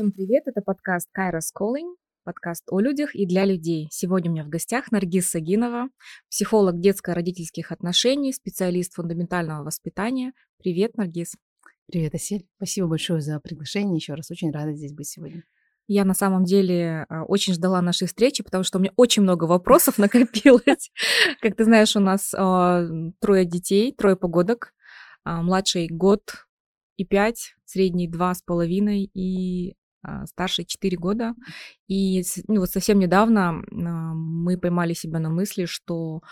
Всем привет, это подкаст Kairos Calling, подкаст о людях и для людей. Сегодня у меня в гостях Наргиз Сагинова, психолог детско-родительских отношений, специалист фундаментального воспитания. Привет, Наргиз. Привет, Асель. Спасибо большое за приглашение. Еще раз очень рада здесь быть сегодня. Я на самом деле а, очень ждала нашей встречи, потому что у меня очень много вопросов накопилось. Как ты знаешь, у нас а, трое детей, трое погодок. А, младший год и пять, средний два с половиной и старший четыре года. И ну, вот совсем недавно мы поймали себя на мысли, что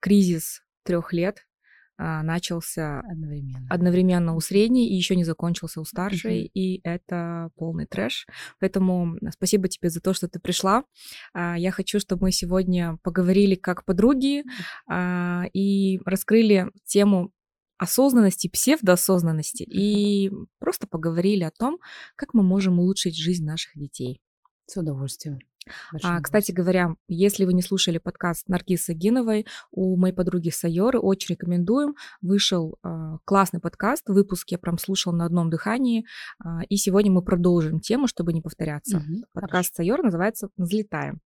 кризис трех лет а, начался одновременно. одновременно у средней и еще не закончился у старшей, mm-hmm. и это полный трэш. Поэтому спасибо тебе за то, что ты пришла. А, я хочу, чтобы мы сегодня поговорили как подруги и раскрыли тему осознанности, псевдоосознанности и просто поговорили о том, как мы можем улучшить жизнь наших детей. С удовольствием. А, кстати говоря, если вы не слушали подкаст Наргисы Гиновой, у моей подруги Сайоры очень рекомендуем. Вышел а, классный подкаст, выпуск я прям слушал на одном дыхании, а, и сегодня мы продолжим тему, чтобы не повторяться. Угу, подкаст Сайор называется «Взлетаем».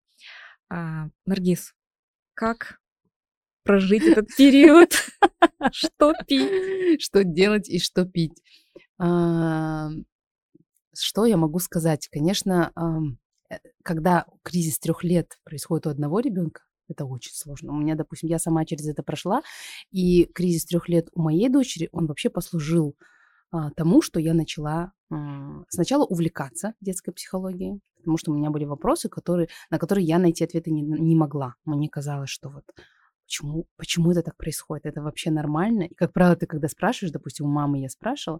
А, Наргиз, как прожить этот период? Что пить? Что делать и что пить? А, что я могу сказать? Конечно, Э, когда кризис трех лет происходит у одного ребенка, это очень сложно. У меня, допустим, я сама через это прошла, и кризис трех лет у моей дочери, он вообще послужил а, тому, что я начала а, сначала увлекаться детской психологией, потому что у меня были вопросы, которые, на которые я найти ответы не, не могла. Мне казалось, что вот почему, почему это так происходит, это вообще нормально. И, как правило, ты когда спрашиваешь, допустим, у мамы я спрашивала,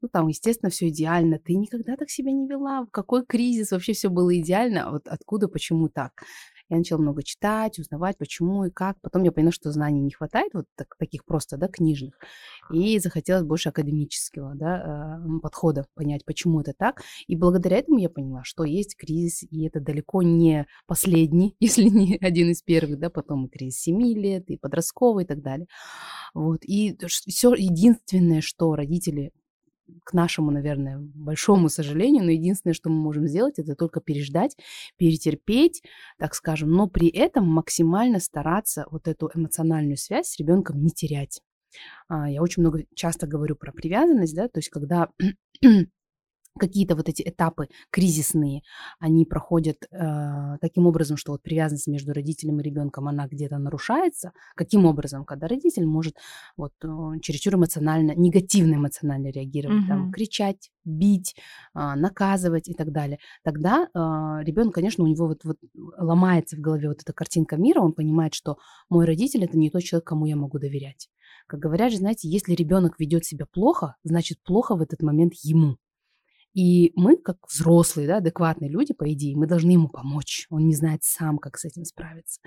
ну, там, естественно, все идеально. Ты никогда так себя не вела. Какой кризис? Вообще все было идеально. А вот откуда, почему так? Я начала много читать, узнавать, почему и как. Потом я поняла, что знаний не хватает, вот так, таких просто, да, книжных. И захотелось больше академического, да, э, подхода, понять, почему это так. И благодаря этому я поняла, что есть кризис, и это далеко не последний, если не один из первых, да, потом и кризис 7 лет, и подростковый, и так далее. Вот. И все единственное, что родители к нашему, наверное, большому сожалению, но единственное, что мы можем сделать, это только переждать, перетерпеть, так скажем, но при этом максимально стараться вот эту эмоциональную связь с ребенком не терять. А, я очень много часто говорю про привязанность, да, то есть когда какие-то вот эти этапы кризисные, они проходят э, таким образом, что вот привязанность между родителем и ребенком, она где-то нарушается. Каким образом? Когда родитель может вот э, чересчур эмоционально, негативно эмоционально реагировать, угу. там, кричать, бить, э, наказывать и так далее. Тогда э, ребенок, конечно, у него вот, вот ломается в голове вот эта картинка мира, он понимает, что мой родитель это не тот человек, кому я могу доверять. Как говорят же, знаете, если ребенок ведет себя плохо, значит плохо в этот момент ему. И мы, как взрослые, да, адекватные люди, по идее, мы должны ему помочь. Он не знает сам, как с этим справиться.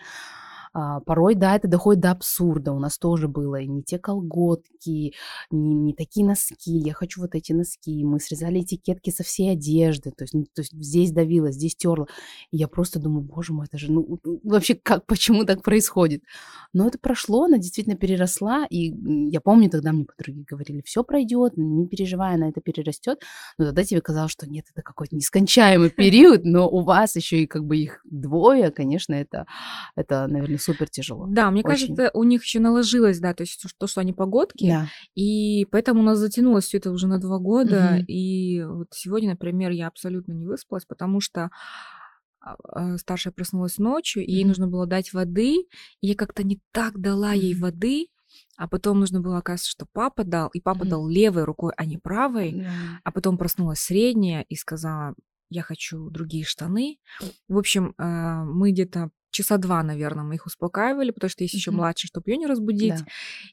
А, порой, да, это доходит до абсурда. У нас тоже было не те колготки, не, не такие носки. Я хочу вот эти носки. Мы срезали этикетки со всей одежды. То есть, то есть здесь давила, здесь терла. И я просто думаю, боже мой, это же, ну, вообще, как, почему так происходит? Но это прошло, она действительно переросла. И я помню, тогда мне подруги говорили, все пройдет, не переживай, она это перерастет. Но тогда тебе казалось, что нет, это какой-то нескончаемый период, но у вас еще и как бы их двое, конечно, это, это наверное, супер тяжело. Да, мне Очень. кажется, у них еще наложилось, да, то есть то, что они погодки, да. и поэтому у нас затянулось все это уже на два года, угу. и вот сегодня, например, я абсолютно не выспалась, потому что а, а, старшая проснулась ночью, и ей нужно было дать воды, и я как-то не так дала ей воды, а потом нужно было, оказывается, что папа дал, и папа mm-hmm. дал левой рукой, а не правой, yeah. а потом проснулась средняя и сказала, я хочу другие штаны. В общем, а, мы где-то часа два, наверное, мы их успокаивали, потому что есть еще mm-hmm. младший, чтобы ее не разбудить. Да.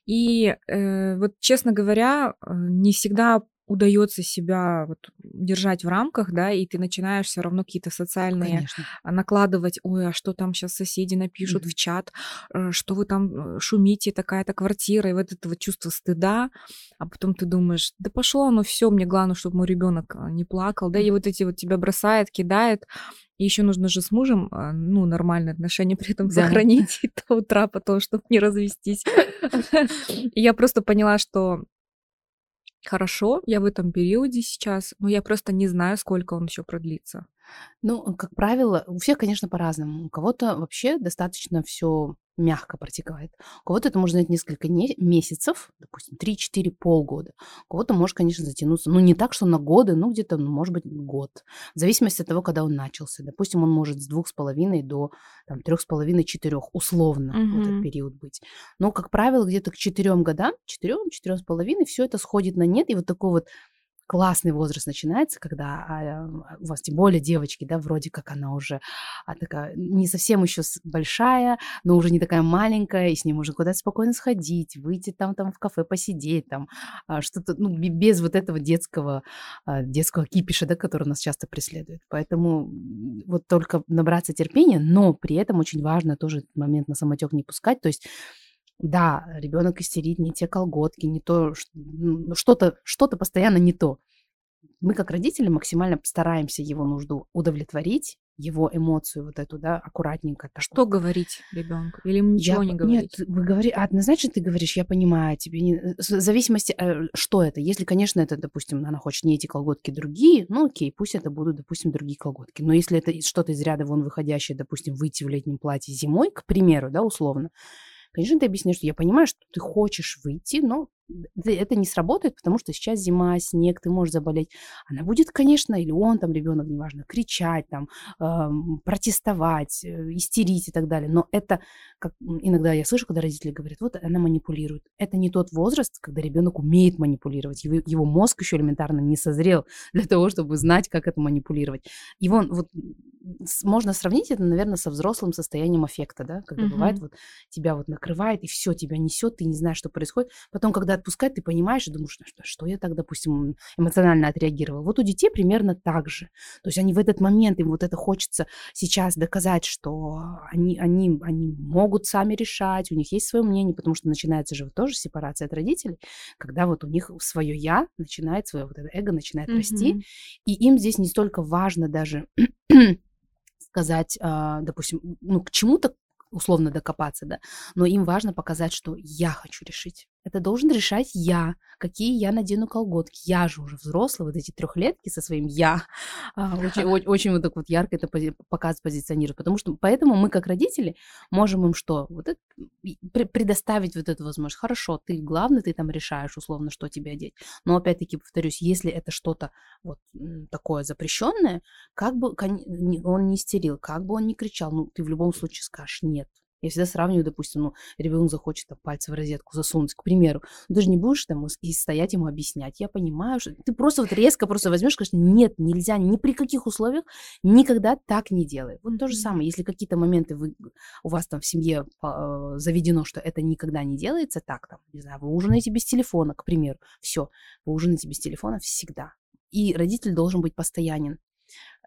И э, вот, честно говоря, э, не всегда удается себя вот держать в рамках, да, и ты начинаешь все равно какие-то социальные Конечно. накладывать, ой, а что там сейчас соседи напишут mm-hmm. в чат, э, что вы там э, шумите, такая-то квартира, и вот это вот чувство стыда, а потом ты думаешь, да пошло оно все, мне главное, чтобы мой ребенок э, не плакал, да, и вот эти вот тебя бросает, кидает, и еще нужно же с мужем, ну, нормальные отношения при этом да. сохранить до утра потом, чтобы не развестись. Я просто поняла, что хорошо, я в этом периоде сейчас, но я просто не знаю, сколько он еще продлится. Ну, как правило, у всех, конечно, по-разному. У кого-то вообще достаточно все мягко протекает. У кого-то это может занять несколько не- месяцев, допустим, 3-4, полгода. У кого-то может, конечно, затянуться, ну, не так, что на годы, ну, где-то, ну, может быть, год. В зависимости от того, когда он начался. Допустим, он может с двух с половиной до там, трех с половиной, четырех, условно, в этот Мгм. период быть. Но, как правило, где-то к четырем годам, четырем, четырем с половиной, все это сходит на нет, и вот такой вот классный возраст начинается, когда а, у вас, тем более девочки, да, вроде как она уже а, такая не совсем еще большая, но уже не такая маленькая, и с ней можно куда-то спокойно сходить, выйти там, там в кафе посидеть, там а, что-то, ну, бе- без вот этого детского, детского кипиша, да, который нас часто преследует. Поэтому вот только набраться терпения, но при этом очень важно тоже этот момент на самотек не пускать, то есть да, ребенок истерит, не те колготки, не то, ну, что-то, что-то постоянно не то. Мы, как родители, максимально стараемся его нужду удовлетворить, его эмоцию вот эту, да, аккуратненько. так. Что говорить ребенку? Или ему Я ничего п- не говорить? Нет, вы говорите, однозначно ты говоришь, я понимаю, тебе не... э, В зависимости, э, что это. Если, конечно, это, допустим, она хочет не эти колготки, другие, ну окей, пусть это будут, допустим, другие колготки. Но если это что-то из ряда вон выходящее, допустим, выйти в летнем платье зимой, к примеру, да, условно, конечно, ты объясняешь, что я понимаю, что ты хочешь выйти, но это не сработает, потому что сейчас зима, снег, ты можешь заболеть. Она будет, конечно, или он там, ребенок, неважно, кричать, там, эм, протестовать, э, истерить и так далее. Но это, как иногда я слышу, когда родители говорят, вот она манипулирует. Это не тот возраст, когда ребенок умеет манипулировать. Его, его мозг еще элементарно не созрел для того, чтобы знать, как это манипулировать. Его вот можно сравнить это, наверное, со взрослым состоянием аффекта, да, когда бывает Мгм. вот тебя вот накрывает, и все, тебя несет, ты не знаешь, что происходит. Потом, когда отпускает, ты понимаешь и думаешь, «Ну что, что я так, допустим, эмоционально отреагировал. Вот у детей примерно так же. То есть они в этот момент, им вот это хочется сейчас доказать, что они, они, они могут сами решать, у них есть свое мнение, потому что начинается же вот тоже сепарация от родителей, когда вот у них свое я начинает, свое вот это эго начинает расти, Мгм. и им здесь не столько важно даже сказать, а, допустим, ну, к чему-то условно докопаться, да, но им важно показать, что я хочу решить. Это должен решать я, какие я надену колготки. Я же уже взрослый, вот эти трехлетки со своим я. а, Очень, очень вот так вот ярко это показ позиционирует. Потому что поэтому мы, как родители, можем им что? Вот это, предоставить вот эту возможность. Хорошо, ты главный, ты там решаешь условно, что тебе одеть. Но опять-таки, повторюсь, если это что-то вот такое запрещенное, как бы он не истерил, как бы он не кричал, ну, ты в любом случае скажешь нет. Я всегда сравниваю, допустим, ну, ребенок захочет там пальцы в розетку засунуть, к примеру. Ну, Ты же не будешь там и стоять ему объяснять. Я понимаю, что ты просто вот резко просто возьмешь, скажешь, нет, нельзя, ни при каких условиях никогда так не делай. Вот то же самое, если какие-то моменты вы, у вас там в семье а, заведено, что это никогда не делается, так там, не знаю, вы ужинаете без телефона, к примеру, все, вы ужинаете без телефона всегда. И родитель должен быть постоянен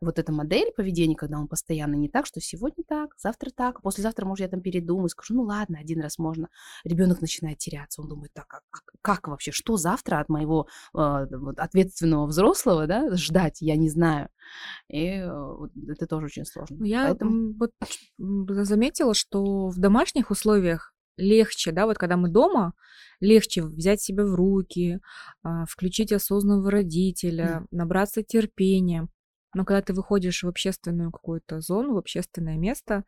вот эта модель поведения, когда он постоянно не так, что сегодня так, завтра так, послезавтра, может, я там передумаю, скажу, ну ладно, один раз можно. Ребенок начинает теряться, он думает, так, а, а как вообще, что завтра от моего э, вот ответственного взрослого, да, ждать, я не знаю. И э, это тоже очень сложно. Ну, Я Поэтому вот заметила, что в домашних условиях легче, да, вот когда мы дома, легче взять себя в руки, а, включить осознанного родителя, набраться терпения. Но когда ты выходишь в общественную какую-то зону, в общественное место,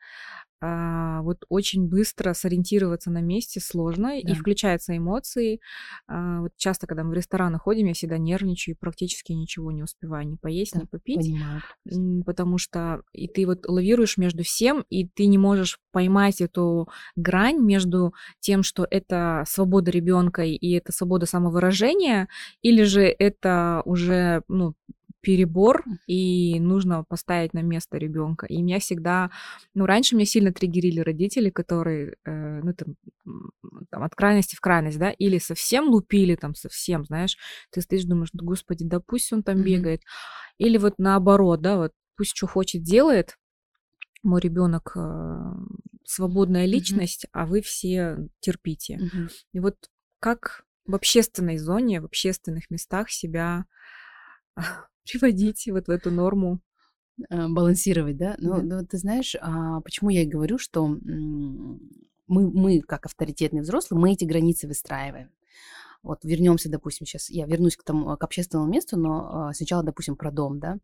а, вот очень быстро сориентироваться на месте сложно, и да, включаются эмоции. А, вот часто, когда мы в рестораны ходим, я всегда нервничаю и практически ничего не успеваю ни поесть, да, ни попить. понимаю. потому что и ты вот лавируешь между всем, и ты не можешь поймать эту грань между тем, что это свобода ребенка и это свобода самовыражения, или же это уже ну, перебор, и нужно поставить на место ребенка. И меня всегда, ну, раньше меня сильно триггерили родители, которые, э, ну, там, там, от крайности в крайность, да, или совсем лупили, там, совсем, знаешь, ты стоишь, думаешь, «Да, господи, да пусть он там Мгм. бегает. Или вот наоборот, да, вот пусть что хочет делает, мой ребенок свободная Мгм. личность, а вы все терпите. Мгм. И вот как в общественной зоне, в общественных местах себя приводить вот в эту норму. А, Балансировать, да? Ну, Да. ну, ты знаешь, а, почему я и говорю, что мы, мы, как авторитетные взрослые, мы эти границы выстраиваем. Вот вернемся, допустим, сейчас я вернусь к тому, к общественному месту, но а, сначала, допустим, про дом, да.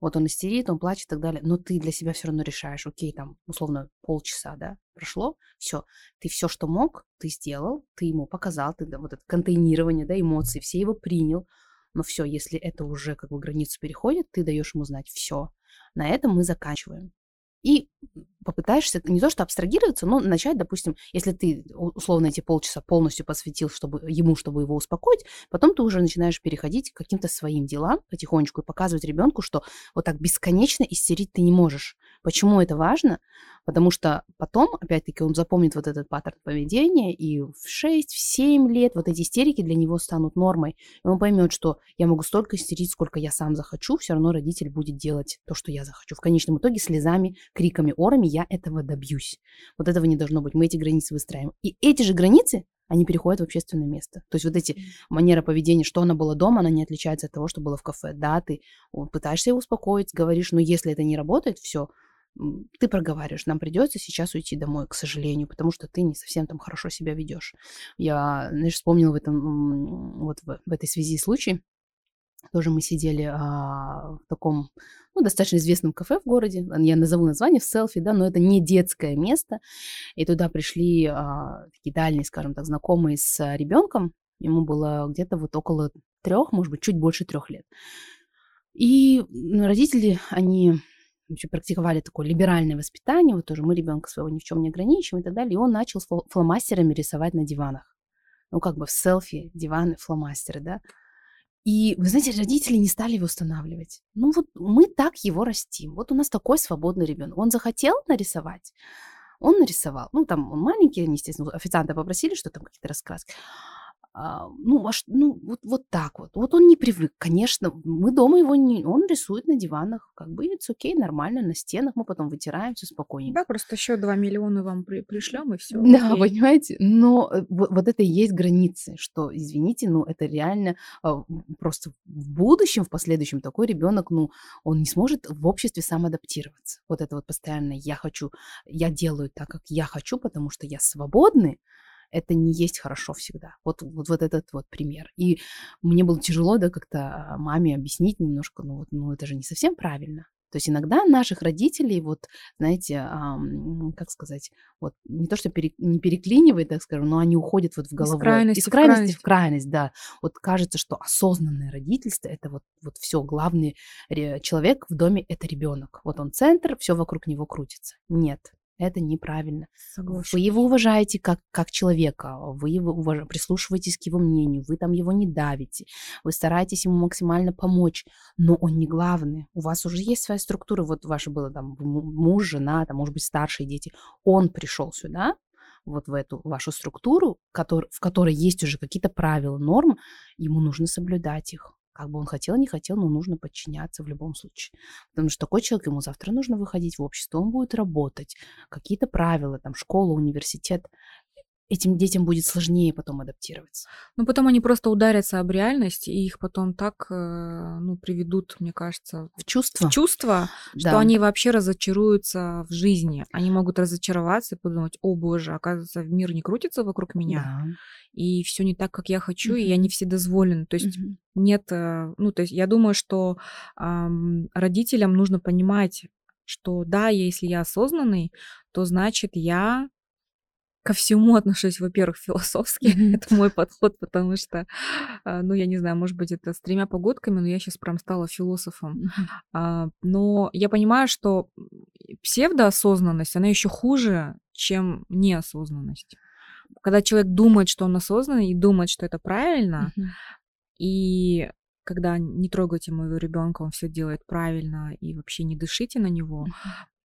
Вот он истерит, он плачет и так далее, но ты для себя все равно решаешь, окей, там, условно, полчаса, да, прошло, все, ты все, что мог, ты сделал, ты ему показал, ты, да, вот это контейнирование, да, эмоций, все его принял, но все, если это уже как бы границу переходит, ты даешь ему знать все. На этом мы заканчиваем и попытаешься не то что абстрагироваться, но начать, допустим, если ты условно эти полчаса полностью посвятил чтобы, ему, чтобы его успокоить, потом ты уже начинаешь переходить к каким-то своим делам потихонечку и показывать ребенку, что вот так бесконечно истерить ты не можешь. Почему это важно? Потому что потом, опять-таки, он запомнит вот этот паттерн поведения, и в 6-7 лет вот эти истерики для него станут нормой. И он поймет, что я могу столько истерить, сколько я сам захочу, все равно родитель будет делать то, что я захочу. В конечном итоге слезами, криками, орами я этого добьюсь. Вот этого не должно быть. Мы эти границы выстраиваем. И эти же границы, они переходят в общественное место. То есть вот эти манеры поведения, что она была дома, она не отличается от того, что было в кафе. Да, ты пытаешься его успокоить, говоришь, но если это не работает, все, ты проговариваешь, нам придется сейчас уйти домой, к сожалению, потому что ты не совсем там хорошо себя ведешь. Я, знаешь, вспомнила в этом, вот в, в этой связи случай. Тоже мы сидели а, в таком, ну, достаточно известном кафе в городе. Я назову название в селфи, да, но это не детское место. И туда пришли а, такие дальние, скажем так, знакомые с ребенком. Ему было где-то вот около трех, может быть, чуть больше трех лет. И родители, они вообще практиковали такое либеральное воспитание, вот тоже мы ребенка своего ни в чем не ограничиваем и так далее, и он начал фломастерами рисовать на диванах. Ну, как бы в селфи, диваны, фломастеры, да. И, вы знаете, родители не стали его устанавливать. Ну, вот мы так его растим. Вот у нас такой свободный ребенок. Он захотел нарисовать, он нарисовал. Ну, там он маленький, они, естественно, официанта попросили, что там какие-то раскраски. А, ну, аж, ну вот, вот так вот. Вот он не привык, конечно. Мы дома его не... Он рисует на диванах. Как бы это окей, нормально, на стенах. Мы потом вытираем все спокойненько. Да, просто еще 2 миллиона вам при, пришлем, и все. Да, окей. понимаете? Но э, вот, вот это и есть границы, что, извините, ну это реально а, просто в будущем, в последующем такой ребенок, ну, он не сможет в обществе сам адаптироваться. Вот это вот постоянно я хочу, я делаю так, как я хочу, потому что я свободный, это не есть хорошо всегда. Вот, вот, вот этот вот пример. И мне было тяжело, да, как-то маме объяснить немножко, ну, вот, ну, это же не совсем правильно. То есть иногда наших родителей, вот, знаете, эм, как сказать, вот не то, что пере, не переклинивает, так скажем, но они уходят вот в голову. Из крайности, из крайности в крайность. в крайность, да. Вот кажется, что осознанное родительство это вот, вот все, главный человек в доме это ребенок. Вот он центр, все вокруг него крутится. Нет, это неправильно. Согласна. Вы его уважаете как, как человека, вы его уваж... прислушиваетесь к его мнению, вы там его не давите, вы стараетесь ему максимально помочь, но он не главный. У вас уже есть своя структура, вот ваше было там муж, жена, там, может быть, старшие дети. Он пришел сюда, вот в эту вашу структуру, который, в которой есть уже какие-то правила, нормы, ему нужно соблюдать их. Как бы он хотел, не хотел, но нужно подчиняться в любом случае. Потому что такой человек, ему завтра нужно выходить в общество, он будет работать. Какие-то правила, там, школа, университет этим детям будет сложнее потом адаптироваться. Ну, потом они просто ударятся об реальность, и их потом так, э, ну, приведут, мне кажется, в чувство, в чувство да. что они вообще разочаруются в жизни. Они могут разочароваться и подумать, о боже, оказывается, мир не крутится вокруг меня, да. и все не так, как я хочу, mm-hmm. и я не вседозволен. То есть mm-hmm. нет, э, ну, то есть я думаю, что эм, родителям нужно понимать, что да, если я осознанный, то значит я ко всему отношусь, во-первых, философски. Mm-hmm. это мой подход, потому что, а, ну, я не знаю, может быть, это с тремя погодками, но я сейчас прям стала философом. Mm-hmm. Но я понимаю, что псевдоосознанность, она еще хуже, чем неосознанность. Когда человек думает, что он осознанный, и думает, что это правильно, mm-hmm. и когда не трогайте моего ребенка, он все делает правильно и вообще не дышите на него,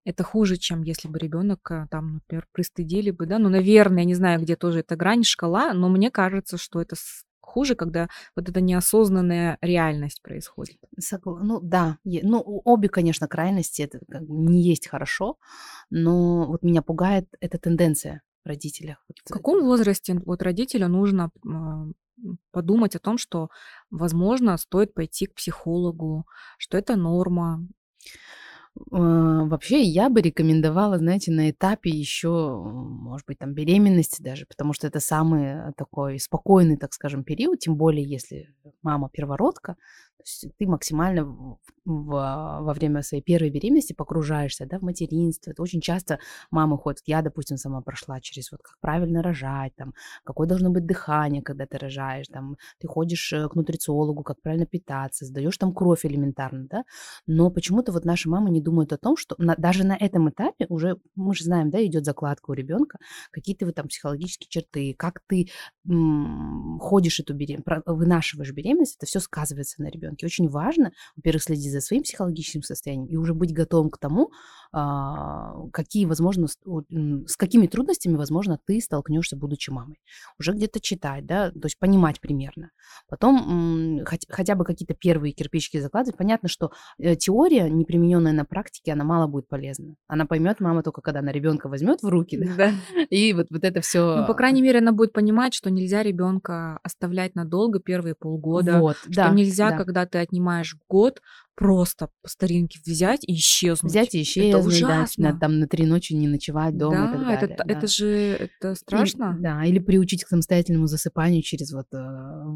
это хуже, чем если бы ребенок э, там, например, пристыдили бы, да. Ну, наверное, я не знаю, где тоже эта грань, шкала, но мне кажется, что это хуже, когда вот эта неосознанная реальность происходит. Согла... Ну да, ну обе, конечно, крайности это не есть хорошо, но вот меня пугает эта тенденция в родителях. В каком возрасте вот родителю нужно подумать о том, что, возможно, стоит пойти к психологу, что это норма, вообще, я бы рекомендовала, знаете, на этапе еще, может быть, там беременности даже, потому что это самый такой спокойный, так скажем, период, тем более, если мама первородка, то есть ты максимально в, в, во время своей первой беременности погружаешься да, в материнство. Это очень часто мамы ходят. Я, допустим, сама прошла через вот как правильно рожать, там, какое должно быть дыхание, когда ты рожаешь, там, ты ходишь э, к нутрициологу, как правильно питаться, сдаешь там кровь элементарно, да. Но почему-то вот наши мамы не думают о том, что на, даже на этом этапе уже, мы же знаем, да, идет закладка у ребенка, какие-то вот там психологические черты, как ты м- ходишь эту беременность, вынашиваешь беременность, это все сказывается на ребенке. Очень важно, во-первых, следить за своим психологическим состоянием и уже быть готовым к тому, а, какие, возможно, с какими трудностями, возможно, ты столкнешься, будучи мамой. Уже где-то читать, да, то есть понимать примерно. Потом хотя бы какие-то первые кирпичики закладывать. Понятно, что э, теория, не примененная на практике, она мало будет полезна. Она поймет мама только когда она ребенка возьмет в руки, да, и вот, вот это все. Ну, по крайней мере, она будет понимать, что нельзя ребенка оставлять надолго первые полгода, вот, что да, нельзя, да. когда ты отнимаешь год, просто по старинке взять и исчезнуть. Взять и исчезнуть, это ужасно. Да, там на три ночи не ночевать дома да, и так далее. Это, да, это же это страшно. И, да, или приучить к самостоятельному засыпанию через вот э,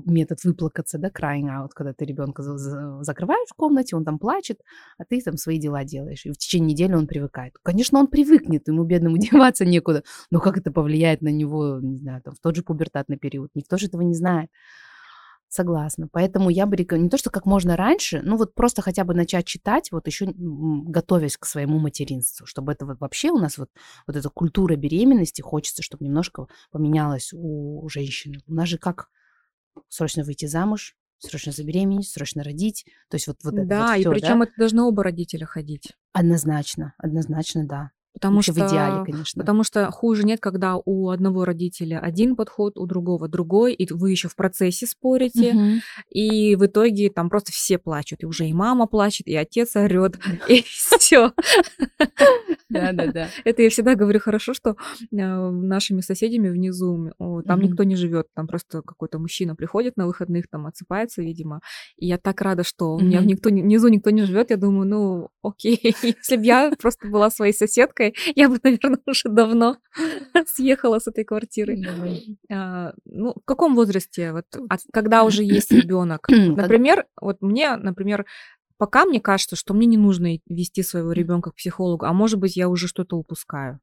метод выплакаться, да, crying out, когда ты ребенка за, за, закрываешь в комнате, он там плачет, а ты там свои дела делаешь. И в течение недели он привыкает. Конечно, он привыкнет, ему бедному деваться некуда, но как это повлияет на него, не знаю, там, в тот же пубертатный период, никто же этого не знает. Согласна. Поэтому я бы рекомендовала, не то, что как можно раньше, ну вот просто хотя бы начать читать, вот еще готовясь к своему материнству, чтобы это вот вообще у нас вот, вот эта культура беременности, хочется, чтобы немножко поменялась у женщины. У нас же как срочно выйти замуж, срочно забеременеть, срочно родить. То есть вот, вот да, это вот и причем да? это должны оба родителя ходить. Однозначно, однозначно, да. Потому Вообще что, в идеале, конечно. Потому что хуже нет, когда у одного родителя один подход, у другого другой, и вы еще в процессе спорите, угу. и в итоге там просто все плачут, и уже и мама плачет, и отец орет, и все. Да, да, да. Это я всегда говорю хорошо, что э, нашими соседями внизу там никто не живет, там просто какой-то мужчина приходит на выходных, там отсыпается, видимо, и я так рада, что у меня внизу никто не живет, я думаю, ну окей, если бы я просто была своей соседкой девушкой, я бы, наверное, уже давно съехала с этой квартиры. А, ну, в каком возрасте? Вот, а когда уже есть ребенок? Например, вот мне, например, пока мне кажется, что мне не нужно вести своего ребенка к психологу, а может быть, я уже что-то упускаю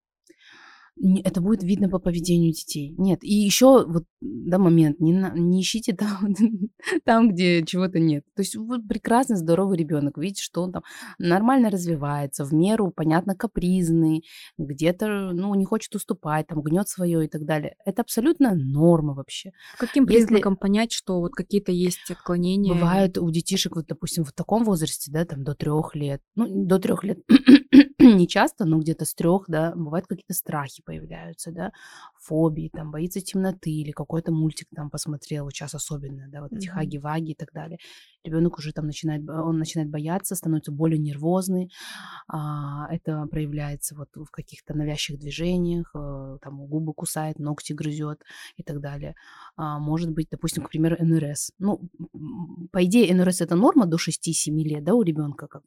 это будет видно по поведению детей. Нет, и еще вот, да, момент, не, не ищите там, там, где чего-то нет. То есть вот прекрасный, здоровый ребенок, видите, что он там нормально развивается, в меру, понятно, капризный, где-то, ну, не хочет уступать, там, гнет свое и так далее. Это абсолютно норма вообще. Каким признаком Если... понять, что вот какие-то есть отклонения? Бывают у детишек, вот, допустим, в таком возрасте, да, там, до трех лет, ну, до трех лет не часто, но где-то с трех, да, бывают какие-то страхи появляются, да, фобии, там, боится темноты или какой-то мультик там посмотрел, сейчас особенно, да, вот эти mm-hmm. хаги-ваги и так далее. Ребенок уже там начинает, он начинает бояться, становится более нервозный, а, это проявляется вот в каких-то навязчивых движениях, а, там губы кусает, ногти грызет и так далее. А, может быть, допустим, к примеру, НРС. Ну, по идее, НРС это норма до 6-7 лет, да, у ребенка, как,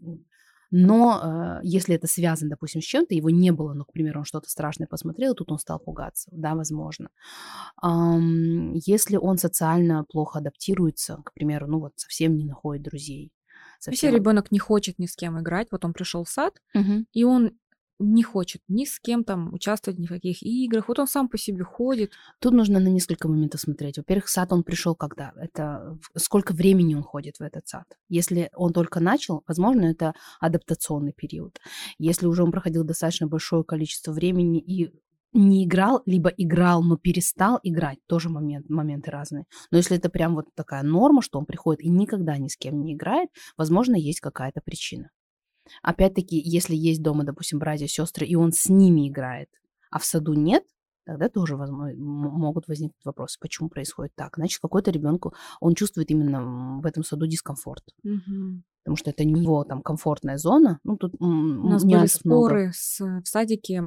но э, если это связано, допустим, с чем-то, его не было, ну, к примеру, он что-то страшное посмотрел, тут он стал пугаться, да, возможно. Эм, если он социально плохо адаптируется, к примеру, ну вот совсем не находит друзей, Совсем... Если ребенок не хочет ни с кем играть, вот он пришел в сад, угу. и он не хочет ни с кем там участвовать ни в каких играх. Вот он сам по себе ходит. Тут нужно на несколько моментов смотреть. Во-первых, сад он пришел когда? Это сколько времени он ходит в этот сад? Если он только начал, возможно, это адаптационный период. Если уже он проходил достаточно большое количество времени и не играл, либо играл, но перестал играть, тоже момент, моменты разные. Но если это прям вот такая норма, что он приходит и никогда ни с кем не играет, возможно, есть какая-то причина. Опять-таки, если есть дома, допустим, братья, сестры, и он с ними играет, а в саду нет, тогда тоже возможно, могут возникнуть вопросы, почему происходит так. Значит, какой-то ребенку, он чувствует именно в этом саду дискомфорт. Угу. Потому что это не его там комфортная зона. Ну, тут У нас были споры много. с, в садике,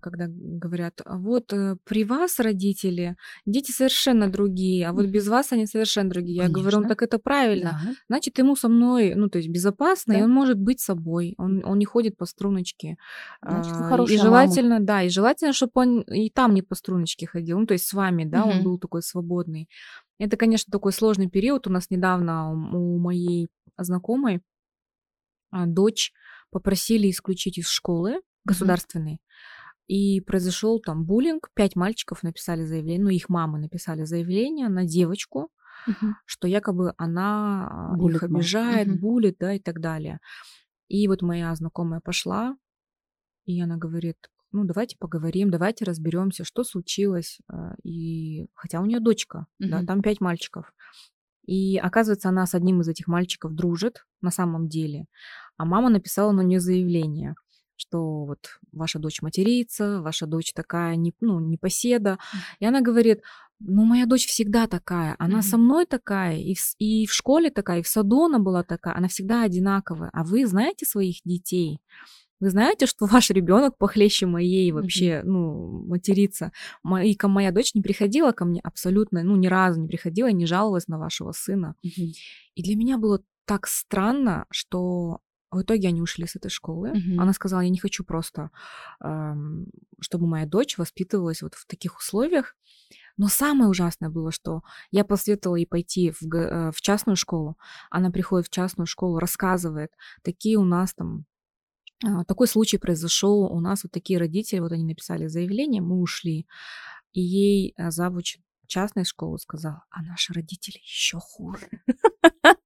когда говорят, «А вот э, при вас родители, дети совершенно другие, а вот без вас они совершенно другие. Конечно. Я говорю, ну так это правильно. Да. Значит, ему со мной, ну, то есть безопасно, да. и он может быть собой, он, он не ходит по струночке. Значит, а, и желательно, мама. да, и желательно, чтобы он и там не по струночке ходил, ну, то есть с вами, да, угу. он был такой свободный. Это, конечно, такой сложный период. У нас недавно у моей знакомой а, дочь попросили исключить из школы государственной. Mm-hmm. И произошел там буллинг. Пять мальчиков написали заявление, ну, их мамы написали заявление на девочку, угу. что якобы она булит их обижает, угу. булит, да, и так далее. И вот моя знакомая пошла, и она говорит, ну, давайте поговорим, давайте разберемся, что случилось. А, и хотя у нее дочка, угу. да, там пять мальчиков. И оказывается, она с одним из этих мальчиков дружит на самом деле. А мама написала на нее заявление, что вот ваша дочь матерится, ваша дочь такая, не, ну, непоседа. И она говорит, ну, моя дочь всегда такая, она mm-hmm. со мной такая, и в, и в школе такая, и в саду она была такая, она всегда одинаковая. А вы знаете своих детей? Вы знаете, что ваш ребенок похлеще моей вообще, mm-hmm. ну, материться. И моя дочь не приходила ко мне абсолютно, ну, ни разу не приходила, не жаловалась на вашего сына. Mm-hmm. И для меня было так странно, что в итоге они ушли с этой школы. Mm-hmm. Она сказала, я не хочу просто, чтобы моя дочь воспитывалась вот в таких условиях. Но самое ужасное было, что я посоветовала ей пойти в, э, в частную школу. Она приходит в частную школу, рассказывает, такие у нас там такой случай произошел у нас, вот такие родители, вот они написали заявление, мы ушли, и ей а, завуч частной школы сказал, а наши родители еще хуже.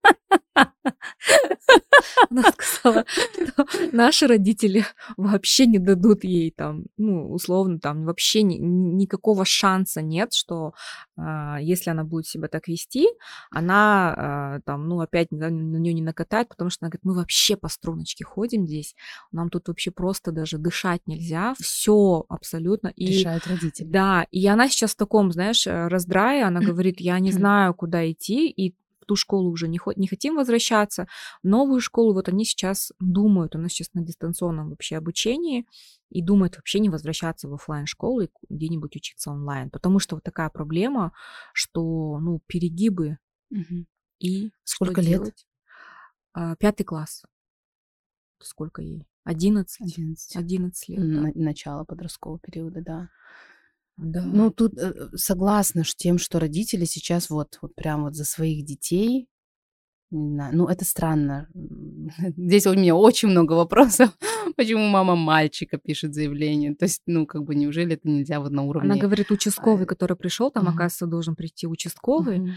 Она сказала, что наши родители вообще не дадут ей там, ну, условно, там вообще ни, никакого шанса нет, что э, если она будет себя так вести, она э, там, ну, опять на, на нее не накатает, потому что она говорит, мы вообще по струночке ходим здесь, нам тут вообще просто даже дышать нельзя, все абсолютно. И, Решают родители. Да, и она сейчас в таком, знаешь, э, раздрае, она говорит, я не знаю, куда идти, и в ту школу уже не, не хотим возвращаться. Новую школу вот они сейчас думают, у нас сейчас на дистанционном вообще обучении, и думают вообще не возвращаться в офлайн школу и где-нибудь учиться онлайн. Потому что вот такая проблема, что, ну, перегибы. Угу. И сколько лет? Делать? А, пятый класс. Сколько ей? Одиннадцать. Одиннадцать лет. Да. Начало подросткового периода, да. Да. Ну, тут э, согласна с тем, что родители сейчас вот, вот прям вот за своих детей, не знаю, ну, это странно. Здесь у меня очень много вопросов. Почему мама мальчика пишет заявление? То есть, ну, как бы, неужели это нельзя вот на уровне... Она говорит, участковый, а, который пришел, там, uh-huh. оказывается, должен прийти участковый. Uh-huh.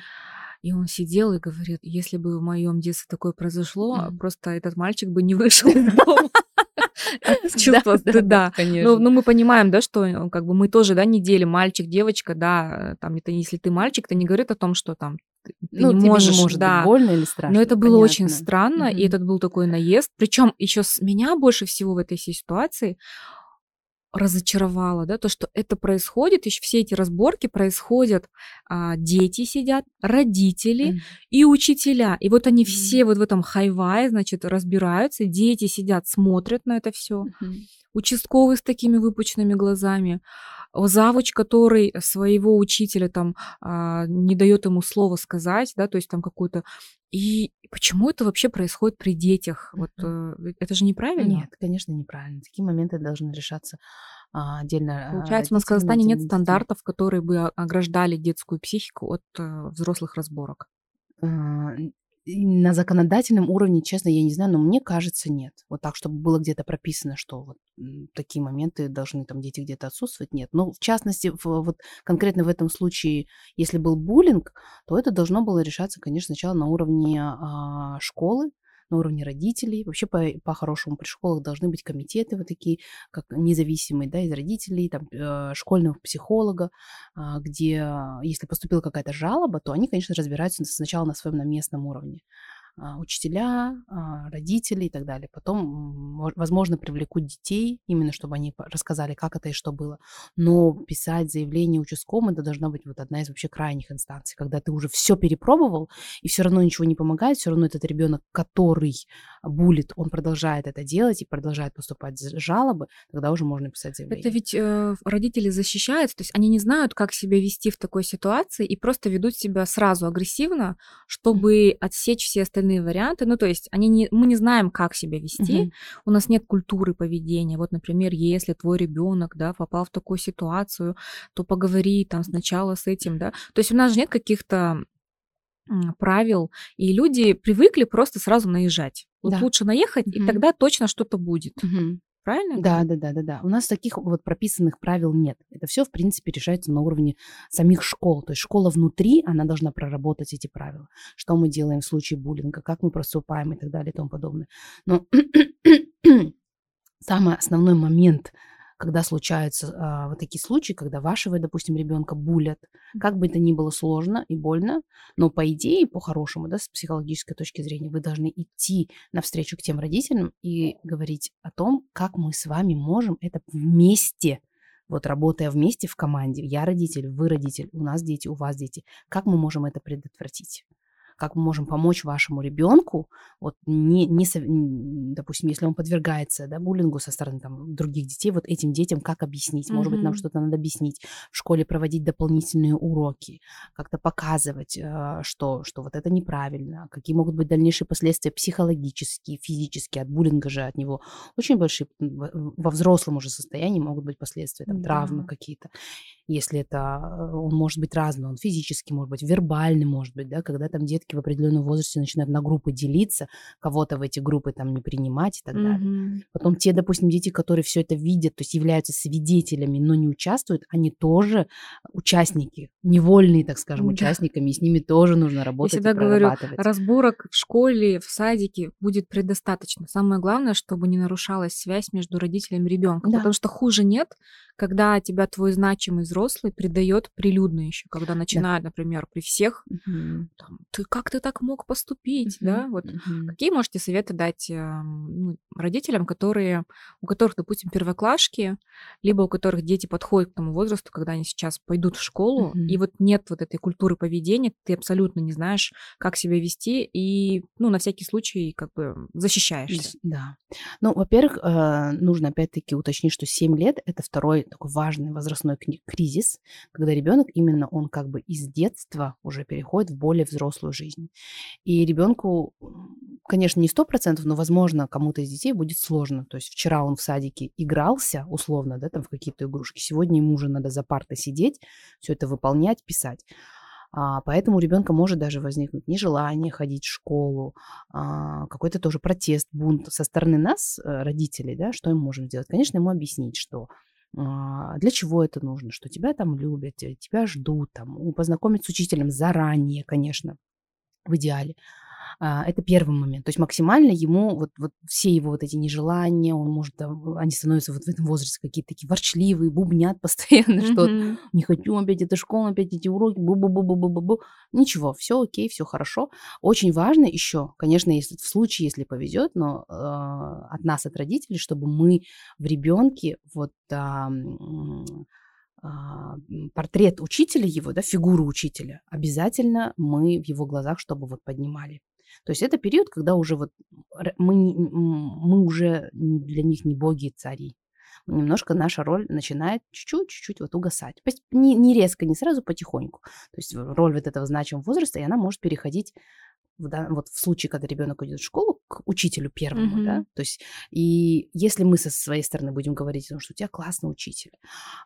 И он сидел и говорит, если бы в моем детстве такое произошло, mm-hmm. просто этот мальчик бы не вышел из дома. Чувство стыда. Ну, ну, мы понимаем, да, что э, как бы мы тоже, да, не делим мальчик, девочка, да, там, это если ты мальчик, это не говорит о том, что там ты ну, не можешь, может да. больно или страшно. Но это было очень странно, и этот был такой наезд. Причем еще с меня больше всего в этой ситуации разочаровало, да, то, что это происходит, еще все эти разборки происходят, а, дети сидят, родители mm. и учителя, и вот они mm. все вот в этом хайвае, значит, разбираются, дети сидят, смотрят на это все, mm-hmm. участковый с такими выпученными глазами, завуч, который своего учителя там а, не дает ему слова сказать, да, то есть там какую-то и почему это вообще происходит при детях? Вот mm-hmm. это же неправильно? Нет, конечно, неправильно. Такие моменты должны решаться а, отдельно. А, Получается, у нас в Казахстане нет стандартов, которые бы ограждали детскую психику от а, взрослых разборок. На законодательном уровне, честно, я не знаю, но мне кажется, нет. Вот так, чтобы было где-то прописано, что вот такие моменты должны там дети где-то отсутствовать, нет. Но в частности, в, вот конкретно в этом случае, если был буллинг, то это должно было решаться, конечно, сначала на уровне а, школы, на уровне родителей. Вообще, по, по-хорошему, при школах должны быть комитеты вот такие, как независимые, да, из родителей, там, э, школьного психолога, э, где, если поступила какая-то жалоба, то они, конечно, разбираются сначала на своем на местном уровне. А, учителя, а, родители и так далее. Потом, возможно, привлекут детей, именно чтобы они рассказали, как это и что было. Но писать заявление участковым, это должна быть вот одна из вообще крайних инстанций, когда ты уже все перепробовал, и все равно ничего не помогает, все равно этот ребенок, который булит, он продолжает это делать и продолжает поступать жалобы, тогда уже можно писать заявление. Это ведь э, родители защищаются, то есть они не знают, как себя вести в такой ситуации и просто ведут себя сразу агрессивно, чтобы отсечь все остальные варианты. Ну, то есть они не, мы не знаем, как себя вести, mm-hmm. у нас нет культуры поведения. Вот, например, если твой ребенок, да, попал в такую ситуацию, то поговори там сначала с этим, да. То есть у нас же нет каких-то правил, и люди привыкли просто сразу наезжать. Вот да. лучше наехать, mm-hmm. и тогда точно что-то будет. Mm-hmm. Правильно? Да, да, да, да, да. У нас таких вот прописанных правил нет. Это все, в принципе, решается на уровне самих школ. То есть школа внутри, она должна проработать эти правила. Что мы делаем в случае буллинга, как мы проступаем и так далее и тому подобное. Но самый основной момент когда случаются а, вот такие случаи, когда вашего, допустим, ребенка булят, как бы это ни было сложно и больно, но по идее, по-хорошему, да, с психологической точки зрения, вы должны идти навстречу к тем родителям и говорить о том, как мы с вами можем это вместе вот работая вместе в команде, я родитель, вы родитель, у нас дети, у вас дети, как мы можем это предотвратить? Как мы можем помочь вашему ребенку, вот не, не, допустим, если он подвергается да, буллингу со стороны там, других детей, вот этим детям как объяснить? Может mm-hmm. быть, нам что-то надо объяснить, в школе проводить дополнительные уроки, как-то показывать, э, что, что вот это неправильно, какие могут быть дальнейшие последствия психологические, физические, от буллинга же от него очень большие, во взрослом уже состоянии могут быть последствия, там, да. травмы какие-то. Если это, э, он может быть разный, он физически может быть, вербальный может быть, да, когда там детки в определенном возрасте начинают на группы делиться, кого-то в эти группы там не принимать и так далее. Mm-hmm. Потом те, допустим, дети, которые все это видят, то есть являются свидетелями, но не участвуют, они тоже участники, невольные, так скажем, да. участниками, и с ними тоже нужно работать. Я всегда говорю, разборок в школе, в садике будет предостаточно. Самое главное, чтобы не нарушалась связь между родителями и ребенком, да. потому что хуже нет, когда тебя твой значимый взрослый предает прилюдно еще, когда начинают, да. например, при всех, угу. там, ты как ты так мог поступить, угу. да, вот угу. какие можете советы дать э, ну, родителям, которые, у которых, допустим, первоклашки, либо у которых дети подходят к тому возрасту, когда они сейчас пойдут в школу, угу. и вот нет вот этой культуры поведения, ты абсолютно не знаешь, как себя вести, и, ну, на всякий случай, как бы защищаешься. Да. Ну, во-первых, э, нужно опять-таки уточнить, что 7 лет это второй такой важный возрастной кризис, когда ребенок именно он как бы из детства уже переходит в более взрослую жизнь. И ребенку, конечно, не сто процентов, но, возможно, кому-то из детей будет сложно. То есть вчера он в садике игрался, условно, да, там в какие-то игрушки. Сегодня ему уже надо за партой сидеть, все это выполнять, писать. А, поэтому у ребенка может даже возникнуть нежелание ходить в школу, а, какой-то тоже протест, бунт со стороны нас, э, родителей, да, что мы можем сделать? Конечно, ему объяснить, что для чего это нужно, что тебя там любят, тебя ждут, там, познакомить с учителем заранее, конечно, в идеале. А, это первый момент. То есть максимально ему вот, вот все его вот эти нежелания, он может, они становятся вот в этом возрасте какие-то такие ворчливые, бубнят постоянно, mm-hmm. что не хочу опять эту школу, опять эти уроки, бу-бу-бу-бу-бу-бу. Ничего, все окей, все хорошо. Очень важно еще, конечно, если в случае, если повезет, но э, от нас, от родителей, чтобы мы в ребенке вот э, портрет учителя его, да, фигуру учителя, обязательно мы в его глазах, чтобы вот поднимали. То есть это период, когда уже вот мы, мы уже для них не боги и цари. Немножко наша роль начинает чуть-чуть, чуть-чуть вот угасать. Не, не резко, не сразу, потихоньку. То есть роль вот этого значимого возраста, и она может переходить в, да, вот в случае, когда ребенок идет в школу, к учителю первому, mm-hmm. да, то есть, и если мы со своей стороны будем говорить, ну, что у тебя классный учитель,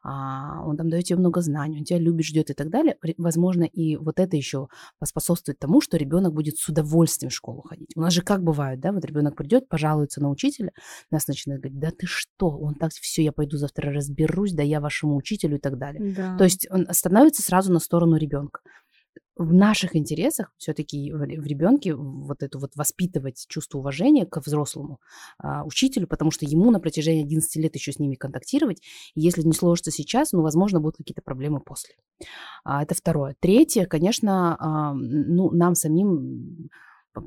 а, он там дает тебе много знаний, он тебя любит, ждет и так далее, возможно, и вот это еще поспособствует тому, что ребенок будет с удовольствием в школу ходить. У нас же как бывает, да, вот ребенок придет, пожалуется на учителя, нас начинает говорить, да ты что, он так, все, я пойду завтра разберусь, да я вашему учителю и так далее. Да. То есть он становится сразу на сторону ребенка в наших интересах все-таки в ребенке вот это вот воспитывать чувство уважения к взрослому а, учителю, потому что ему на протяжении 11 лет еще с ними контактировать. И если не сложится сейчас, ну, возможно, будут какие-то проблемы после. А, это второе. Третье, конечно, а, ну, нам самим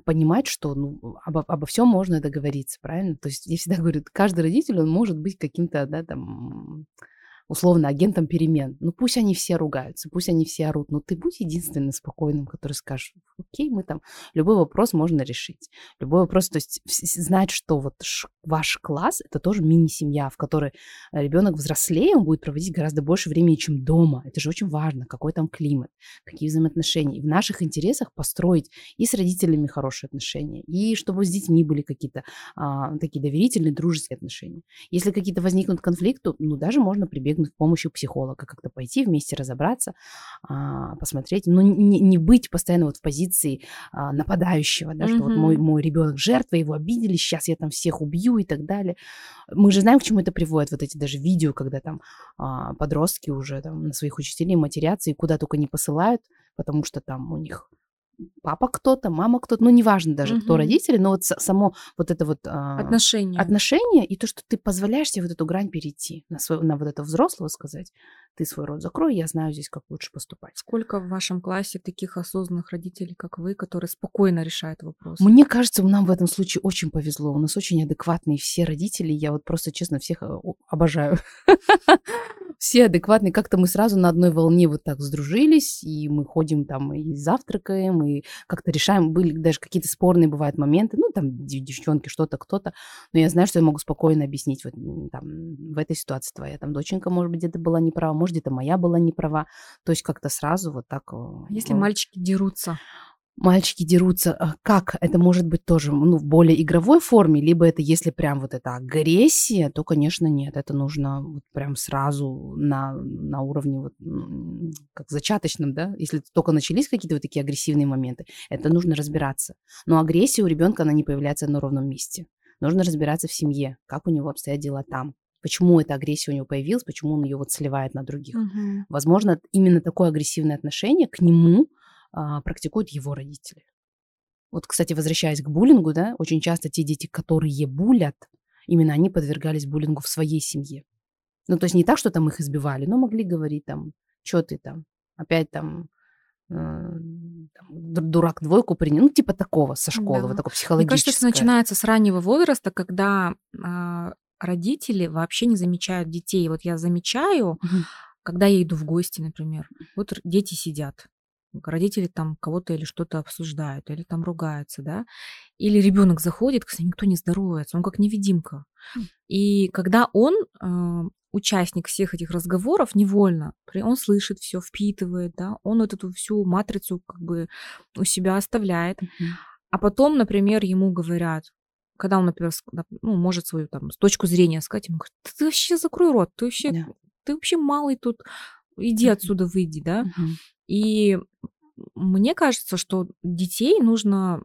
понимать, что ну, обо, обо всем можно договориться, правильно? То есть я всегда говорю, каждый родитель, он может быть каким-то, да, там, условно агентом перемен. Ну пусть они все ругаются, пусть они все орут, но ты будь единственным спокойным, который скажет, окей, мы там, любой вопрос можно решить. Любой вопрос, то есть знать, что вот ваш класс – это тоже мини-семья, в которой ребенок взрослее, он будет проводить гораздо больше времени, чем дома. Это же очень важно, какой там климат, какие взаимоотношения. И в наших интересах построить и с родителями хорошие отношения, и чтобы с детьми были какие-то а, такие доверительные, дружеские отношения. Если какие-то возникнут конфликты, ну даже можно прибегнуть к помощи психолога, как-то пойти вместе разобраться, а, посмотреть, но не, не быть постоянно вот в позиции а, нападающего, да, mm-hmm. что вот мой, мой ребенок жертва, его обидели, сейчас я там всех убью и так далее. Мы же знаем, к чему это приводит, вот эти даже видео, когда там а, подростки уже там на своих учителей матерятся и куда только не посылают, потому что там у них папа кто-то, мама кто-то, ну, неважно даже, угу. кто родители, но вот само вот это вот... А, отношение. Отношение и то, что ты позволяешь себе вот эту грань перейти, на, свой, на вот это взрослого сказать, ты свой рот закрой, я знаю здесь, как лучше поступать. Сколько в вашем классе таких осознанных родителей, как вы, которые спокойно решают вопрос? Мне кажется, нам в этом случае очень повезло. У нас очень адекватные все родители. Я вот просто, честно, всех э, обожаю. Все адекватные. Как-то мы сразу на одной волне вот так сдружились, и мы ходим там и завтракаем, и как-то решаем. Были даже какие-то спорные бывают моменты. Ну, там девчонки, что-то, кто-то. Но я знаю, что я могу спокойно объяснить вот там в этой ситуации твоя там доченька, может быть, где-то была неправа, может, где-то моя была не права. То есть как-то сразу вот так... А если мальчики дерутся? Мальчики дерутся, а как? Это может быть тоже ну, в более игровой форме, либо это если прям вот эта агрессия, то, конечно, нет. Это нужно вот прям сразу на, на уровне вот как зачаточном, да? Если только начались какие-то вот такие агрессивные моменты, это нужно разбираться. Но агрессия у ребенка, она не появляется на ровном месте. Нужно разбираться в семье, как у него обстоят дела там почему эта агрессия у него появилась, почему он ее вот сливает на других. Угу. Возможно, именно такое агрессивное отношение к нему а, практикуют его родители. Вот, кстати, возвращаясь к буллингу, да, очень часто те дети, которые булят, именно они подвергались буллингу в своей семье. Ну, то есть не так, что там их избивали, но могли говорить там, что ты там, опять там, э, там дурак двойку принял, ну, типа такого, со школы, да. вот такого психологического. Мне кажется, это начинается с раннего возраста, когда э, родители вообще не замечают детей. Вот я замечаю, угу. когда я иду в гости, например, вот дети сидят, родители там кого-то или что-то обсуждают, или там ругаются, да, или ребенок заходит, кстати, никто не здоровается, он как невидимка. И когда он э, участник всех этих разговоров невольно, он слышит все, впитывает, да, он вот эту всю матрицу как бы у себя оставляет, а потом, например, ему говорят, когда он, например, ну, может свою там точку зрения сказать, ему говорят, ты вообще закрой рот, ты вообще, да. ты вообще малый тут, иди отсюда, выйди, да. Угу. И мне кажется, что детей нужно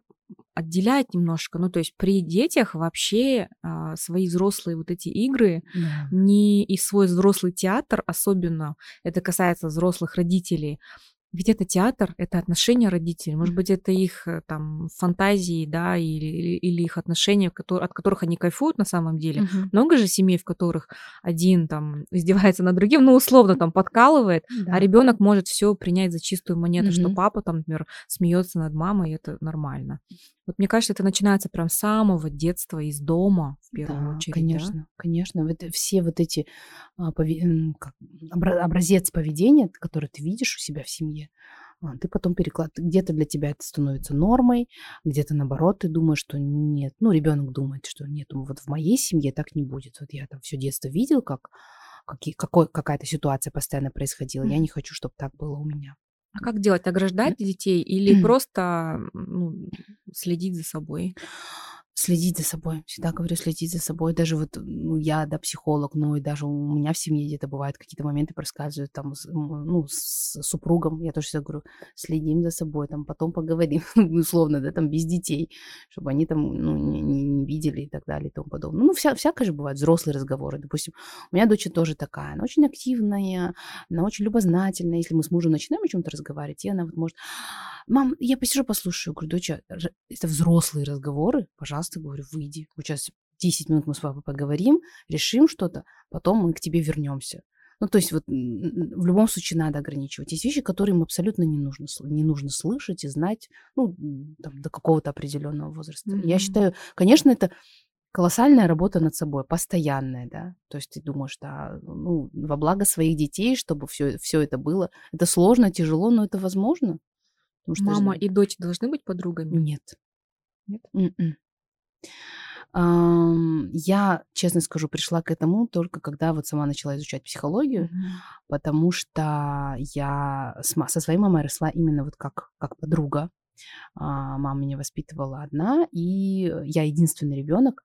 отделять немножко. Ну, то есть при детях вообще а, свои взрослые вот эти игры, да. не и свой взрослый театр, особенно это касается взрослых родителей, ведь это театр, это отношения родителей. Может быть, это их э, там фантазии, да, или, или их отношения, от которых они кайфуют на самом деле. Угу. Много же семей, в которых один там издевается над другим, ну, условно там подкалывает, да. а ребенок может все принять за чистую монету, угу. что папа там, например, смеется над мамой, и это нормально. Вот мне кажется, это начинается прям с самого детства, из дома, в первую да, очередь. Конечно, да? конечно. Вот все вот эти а, образец поведения, который ты видишь у себя в семье, а, ты потом переклад... Где-то для тебя это становится нормой, где-то наоборот ты думаешь, что нет. Ну, ребенок думает, что нет, вот в моей семье так не будет. Вот я там все детство видел, как какие, какой, какая-то ситуация постоянно происходила. Mm-hmm. Я не хочу, чтобы так было у меня. А как делать? Ограждать детей или просто ну, следить за собой? Следить за собой. Всегда говорю, следить за собой. Даже вот ну, я, да, психолог, ну и даже у меня в семье где-то бывают какие-то моменты происказывают там, ну, с супругом. Я тоже всегда говорю, следим за собой, там, потом поговорим, условно, да, там, без детей, чтобы они там, ну, не, не, не видели и так далее и тому подобное. Ну, вся, всякое же бывает, взрослые разговоры. Допустим, у меня дочь тоже такая, она очень активная, она очень любознательная. Если мы с мужем начинаем о чем-то разговаривать, и она вот может, мам, я посижу, послушаю. Говорю, доча, это взрослые разговоры, пожалуйста, пожалуйста, говорю, выйди. Вот сейчас 10 минут мы с папой поговорим, решим что-то, потом мы к тебе вернемся. Ну, то есть вот в любом случае надо ограничивать. Есть вещи, которые им абсолютно не нужно, не нужно слышать и знать, ну, там, до какого-то определенного возраста. Mm-hmm. Я считаю, конечно, это колоссальная работа над собой, постоянная, да. То есть ты думаешь, да, ну, во благо своих детей, чтобы все, все это было. Это сложно, тяжело, но это возможно. Мама же... и дочь должны быть подругами? Нет. Нет? Mm-mm. Я, честно скажу, пришла к этому только когда вот сама начала изучать психологию, mm-hmm. потому что я со своей мамой росла именно вот как, как подруга. А, мама меня воспитывала одна, и я единственный ребенок.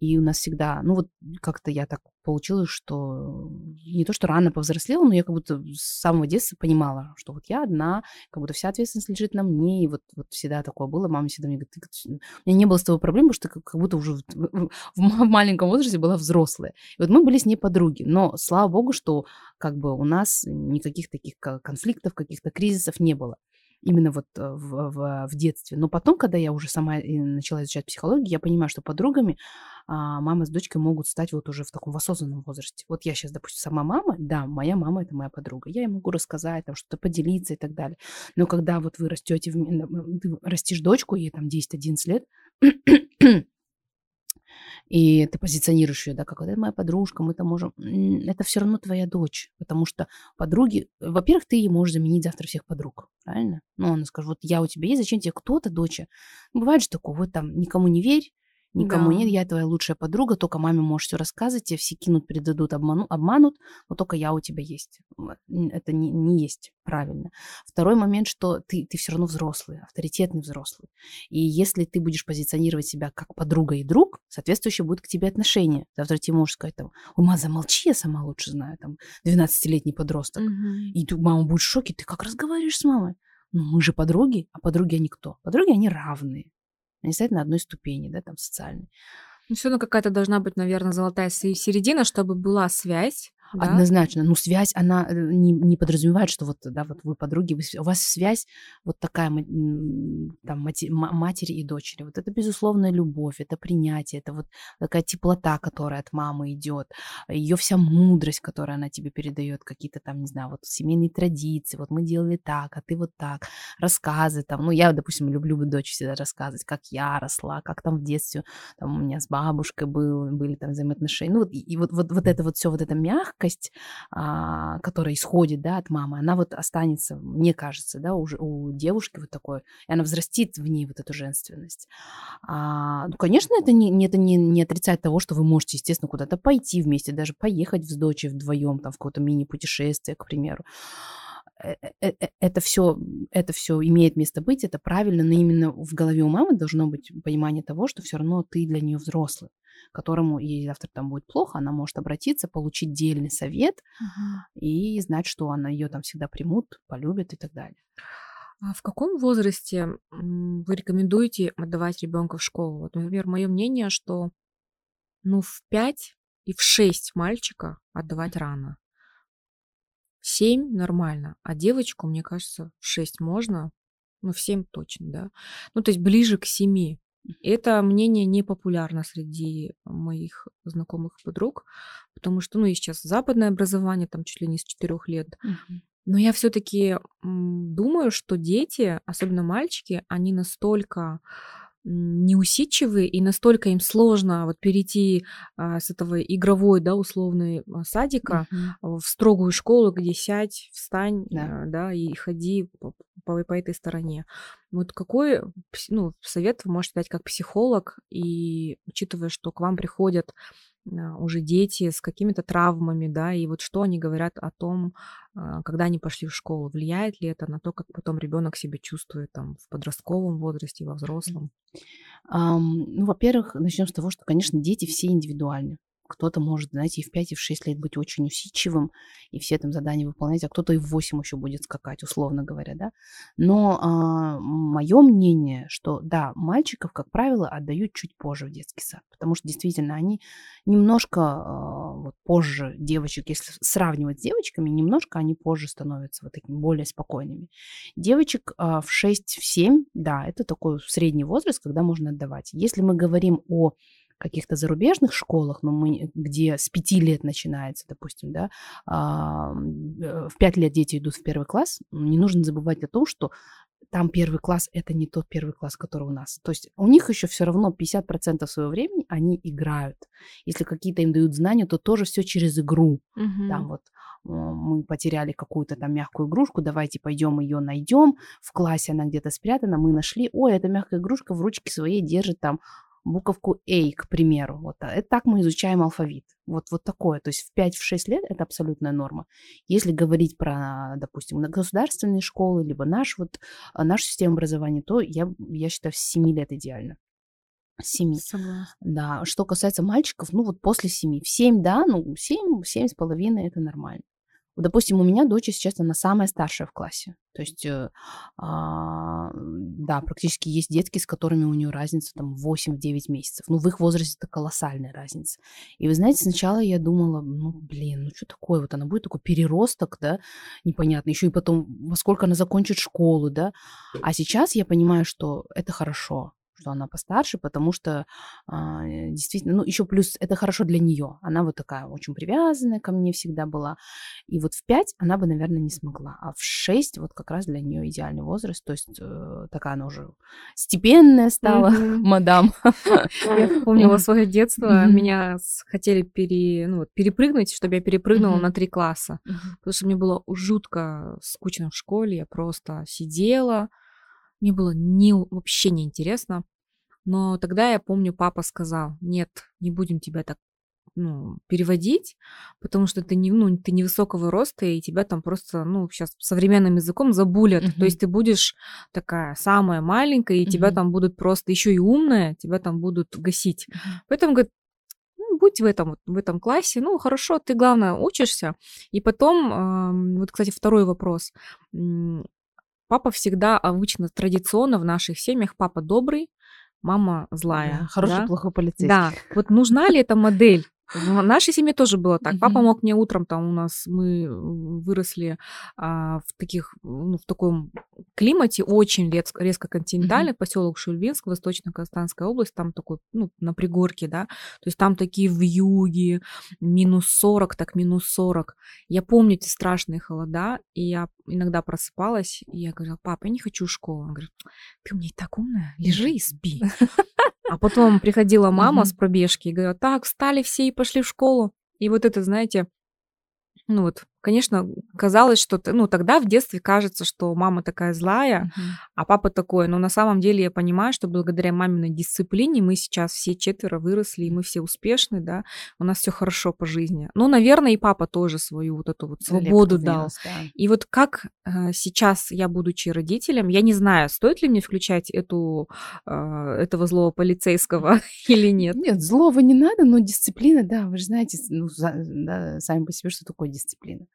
И у нас всегда, ну вот как-то я так получилось, что не то, что рано повзрослела, но я как будто с самого детства понимала, что вот я одна, как будто вся ответственность лежит на мне, и вот, вот всегда такое было. Мама всегда мне говорит, у меня не было с тобой проблем, потому что как, будто уже в, в маленьком возрасте была взрослая. И вот мы были с ней подруги, но слава богу, что как бы у нас никаких таких конфликтов, каких-то кризисов не было именно вот э, в, в, в детстве. Но потом, когда я уже сама начала изучать психологию, я понимаю, что подругами а, мама с дочкой могут стать вот уже в таком в осознанном возрасте. Вот я сейчас, допустим, сама мама, да, моя мама это моя подруга. Я ей могу рассказать, там что-то поделиться и так далее. Но когда вот вы растете, растишь дочку, ей там 10-11 лет, и ты позиционируешь ее, да, как это моя подружка, мы там можем... Это все равно твоя дочь, потому что подруги... Во-первых, ты ей можешь заменить завтра всех подруг, правильно? Ну, она скажет, вот я у тебя есть, зачем тебе кто-то, доча? Бывает же такое, вот там никому не верь, Никому да. нет, я твоя лучшая подруга, только маме можешь все рассказывать, тебе все кинут, предадут, обману, обманут, но только я у тебя есть. Это не, не есть правильно. Второй момент, что ты, ты все равно взрослый, авторитетный взрослый. И если ты будешь позиционировать себя как подруга и друг, соответствующее будет к тебе отношение. Завтра тебе можешь сказать, там, ума замолчи, я сама лучше знаю, там, 12-летний подросток. Угу. И ты, мама будет в шоке, ты как разговариваешь с мамой? Ну, мы же подруги, а подруги они кто? Подруги, они равные. Они стоят на одной ступени, да, там социальной. Ну, все равно какая-то должна быть, наверное, золотая середина, чтобы была связь да? Однозначно. Ну, связь, она э, не, не подразумевает, что вот, да, вот вы подруги, вы, у вас связь вот такая, там, мати, матери и дочери. Вот это безусловная любовь, это принятие, это вот такая теплота, которая от мамы идет, ее вся мудрость, которую она тебе передает, какие-то там, не знаю, вот семейные традиции, вот мы делали так, а ты вот так, рассказы там, ну, я, допустим, люблю дочь всегда рассказывать, как я росла, как там в детстве, там у меня с бабушкой был, были там взаимоотношения, ну, вот, и, вот, вот, вот это вот все, вот это мягкое, мягкость, а, которая исходит, да, от мамы, она вот останется, мне кажется, да, уже у девушки вот такой, и она взрастит в ней вот эту женственность. А, ну, конечно, это не, это не, не отрицает того, что вы можете, естественно, куда-то пойти вместе, даже поехать с дочей вдвоем, там, в какое-то мини-путешествие, к примеру э, э, э, это все, это все имеет место быть, это правильно, но именно в голове у мамы должно быть понимание того, что все равно ты для нее взрослый которому ей завтра там будет плохо, она может обратиться, получить дельный совет угу. и знать, что она ее там всегда примут, полюбят и так далее. А в каком возрасте вы рекомендуете отдавать ребенка в школу? Вот, например, мое мнение, что ну в 5 и в 6 мальчика отдавать рано. В 7 нормально, а девочку, мне кажется, в 6 можно, ну в 7 точно, да. Ну то есть ближе к 7. Это мнение не популярно среди моих знакомых подруг, потому что, ну, и сейчас западное образование, там чуть ли не с четырех лет. Но я все-таки думаю, что дети, особенно мальчики, они настолько неусидчивые и настолько им сложно вот перейти а, с этого игровой, да, условной а, садика uh-huh. в строгую школу, где сядь, встань, да, а, да и ходи по, по, по этой стороне. Вот какой ну, совет вы можете дать как психолог, и учитывая, что к вам приходят уже дети с какими-то травмами, да, и вот что они говорят о том, а, когда они пошли в школу, влияет ли это на то, как потом ребенок себя чувствует там в подростковом возрасте, во взрослом? Um, ну, во-первых, начнем с того, что, конечно, дети все индивидуальны. Кто-то может, знаете, и в 5, и в 6 лет быть очень усидчивым, и все там задания выполнять, а кто-то и в 8 еще будет скакать, условно говоря, да. Но а, мое мнение, что, да, мальчиков, как правило, отдают чуть позже в детский сад, потому что действительно они немножко а, вот, позже девочек, если сравнивать с девочками, немножко они позже становятся вот такими более спокойными. Девочек а, в 6-7, да, это такой средний возраст, когда можно отдавать. Если мы говорим о каких-то зарубежных школах, но мы, где с пяти лет начинается, допустим, да, а, э, в пять лет дети идут в первый класс, не нужно забывать о том, что там первый класс это не тот первый класс, который у нас. То есть у них еще все равно 50% своего времени они играют. Если какие-то им дают знания, то тоже все через игру. Угу. Там вот мы потеряли какую-то там мягкую игрушку, давайте пойдем ее найдем. В классе она где-то спрятана, мы нашли, ой, эта мягкая игрушка в ручке своей держит там буковку A, к примеру. Вот а, это так мы изучаем алфавит. Вот, вот такое. То есть в 5-6 лет это абсолютная норма. Если говорить про, допустим, на государственные школы, либо наш, вот, а, нашу систему образования, то я, я считаю, с 7 лет идеально. 7. Согласна. Да. Что касается мальчиков, ну вот после 7. В 7, да, ну 7, 7 с половиной это нормально. Допустим, у меня дочь сейчас, она самая старшая в классе. То есть, э, а, да, практически есть детки, с которыми у нее разница там 8-9 месяцев. Ну, в их возрасте это колоссальная разница. И вы знаете, сначала я думала, ну, блин, ну что такое? Вот она будет такой переросток, да, непонятно. Еще и потом, во сколько она закончит школу, да. А сейчас я понимаю, что это хорошо что она постарше, потому что а, действительно, ну, еще плюс это хорошо для нее. Она вот такая очень привязанная ко мне всегда была. И вот в 5 она бы, наверное, не смогла. А в 6 вот как раз для нее идеальный возраст. То есть э, такая она уже степенная стала, mm-hmm. мадам. Я помнила свое детство. Меня хотели пере, ну, перепрыгнуть, чтобы я перепрыгнула на три класса. Потому что мне было жутко скучно в школе. Я просто сидела, мне было не, вообще неинтересно. Но тогда я помню, папа сказал, нет, не будем тебя так ну, переводить, потому что ты не, ну, ты невысокого роста, и тебя там просто, ну, сейчас современным языком забулят. Uh-huh. То есть ты будешь такая самая маленькая, и uh-huh. тебя там будут просто еще и умная, тебя там будут гасить. Uh-huh. Поэтому, говорит, ну, будь в этом, в этом классе, ну, хорошо, ты, главное, учишься. И потом, вот, кстати, второй вопрос. Папа всегда обычно традиционно в наших семьях папа добрый, мама злая. Да, хороший, да? плохой полицейский. Да. Вот нужна ли эта модель? В нашей семье тоже было так. Папа мог мне утром, там у нас мы выросли а, в таких, ну, в таком климате очень резко, резко континентальный, поселок Шульбинск, Восточно-Казахстанская область, там такой, ну, на пригорке, да, то есть там такие в юге, минус 40, так минус 40. Я помню эти страшные холода, и я иногда просыпалась, и я говорила, папа, я не хочу в школу. Он говорит, ты у меня и так умная, лежи и спи. А потом приходила мама с пробежки и говорила, так, встали все и пошли в школу. И вот это, знаете, ну вот Конечно, казалось, что ну тогда в детстве кажется, что мама такая злая, uh-huh. а папа такой. Но на самом деле я понимаю, что благодаря маминой дисциплине мы сейчас все четверо выросли, и мы все успешны, да, у нас все хорошо по жизни. Ну, наверное, и папа тоже свою вот эту вот свободу дал. Вырос, да. И вот как э, сейчас я, будучи родителем, я не знаю, стоит ли мне включать эту, э, этого злого полицейского или нет. Нет, злого не надо, но дисциплина, да, вы же знаете, ну, за, да, сами по себе, что такое дисциплина.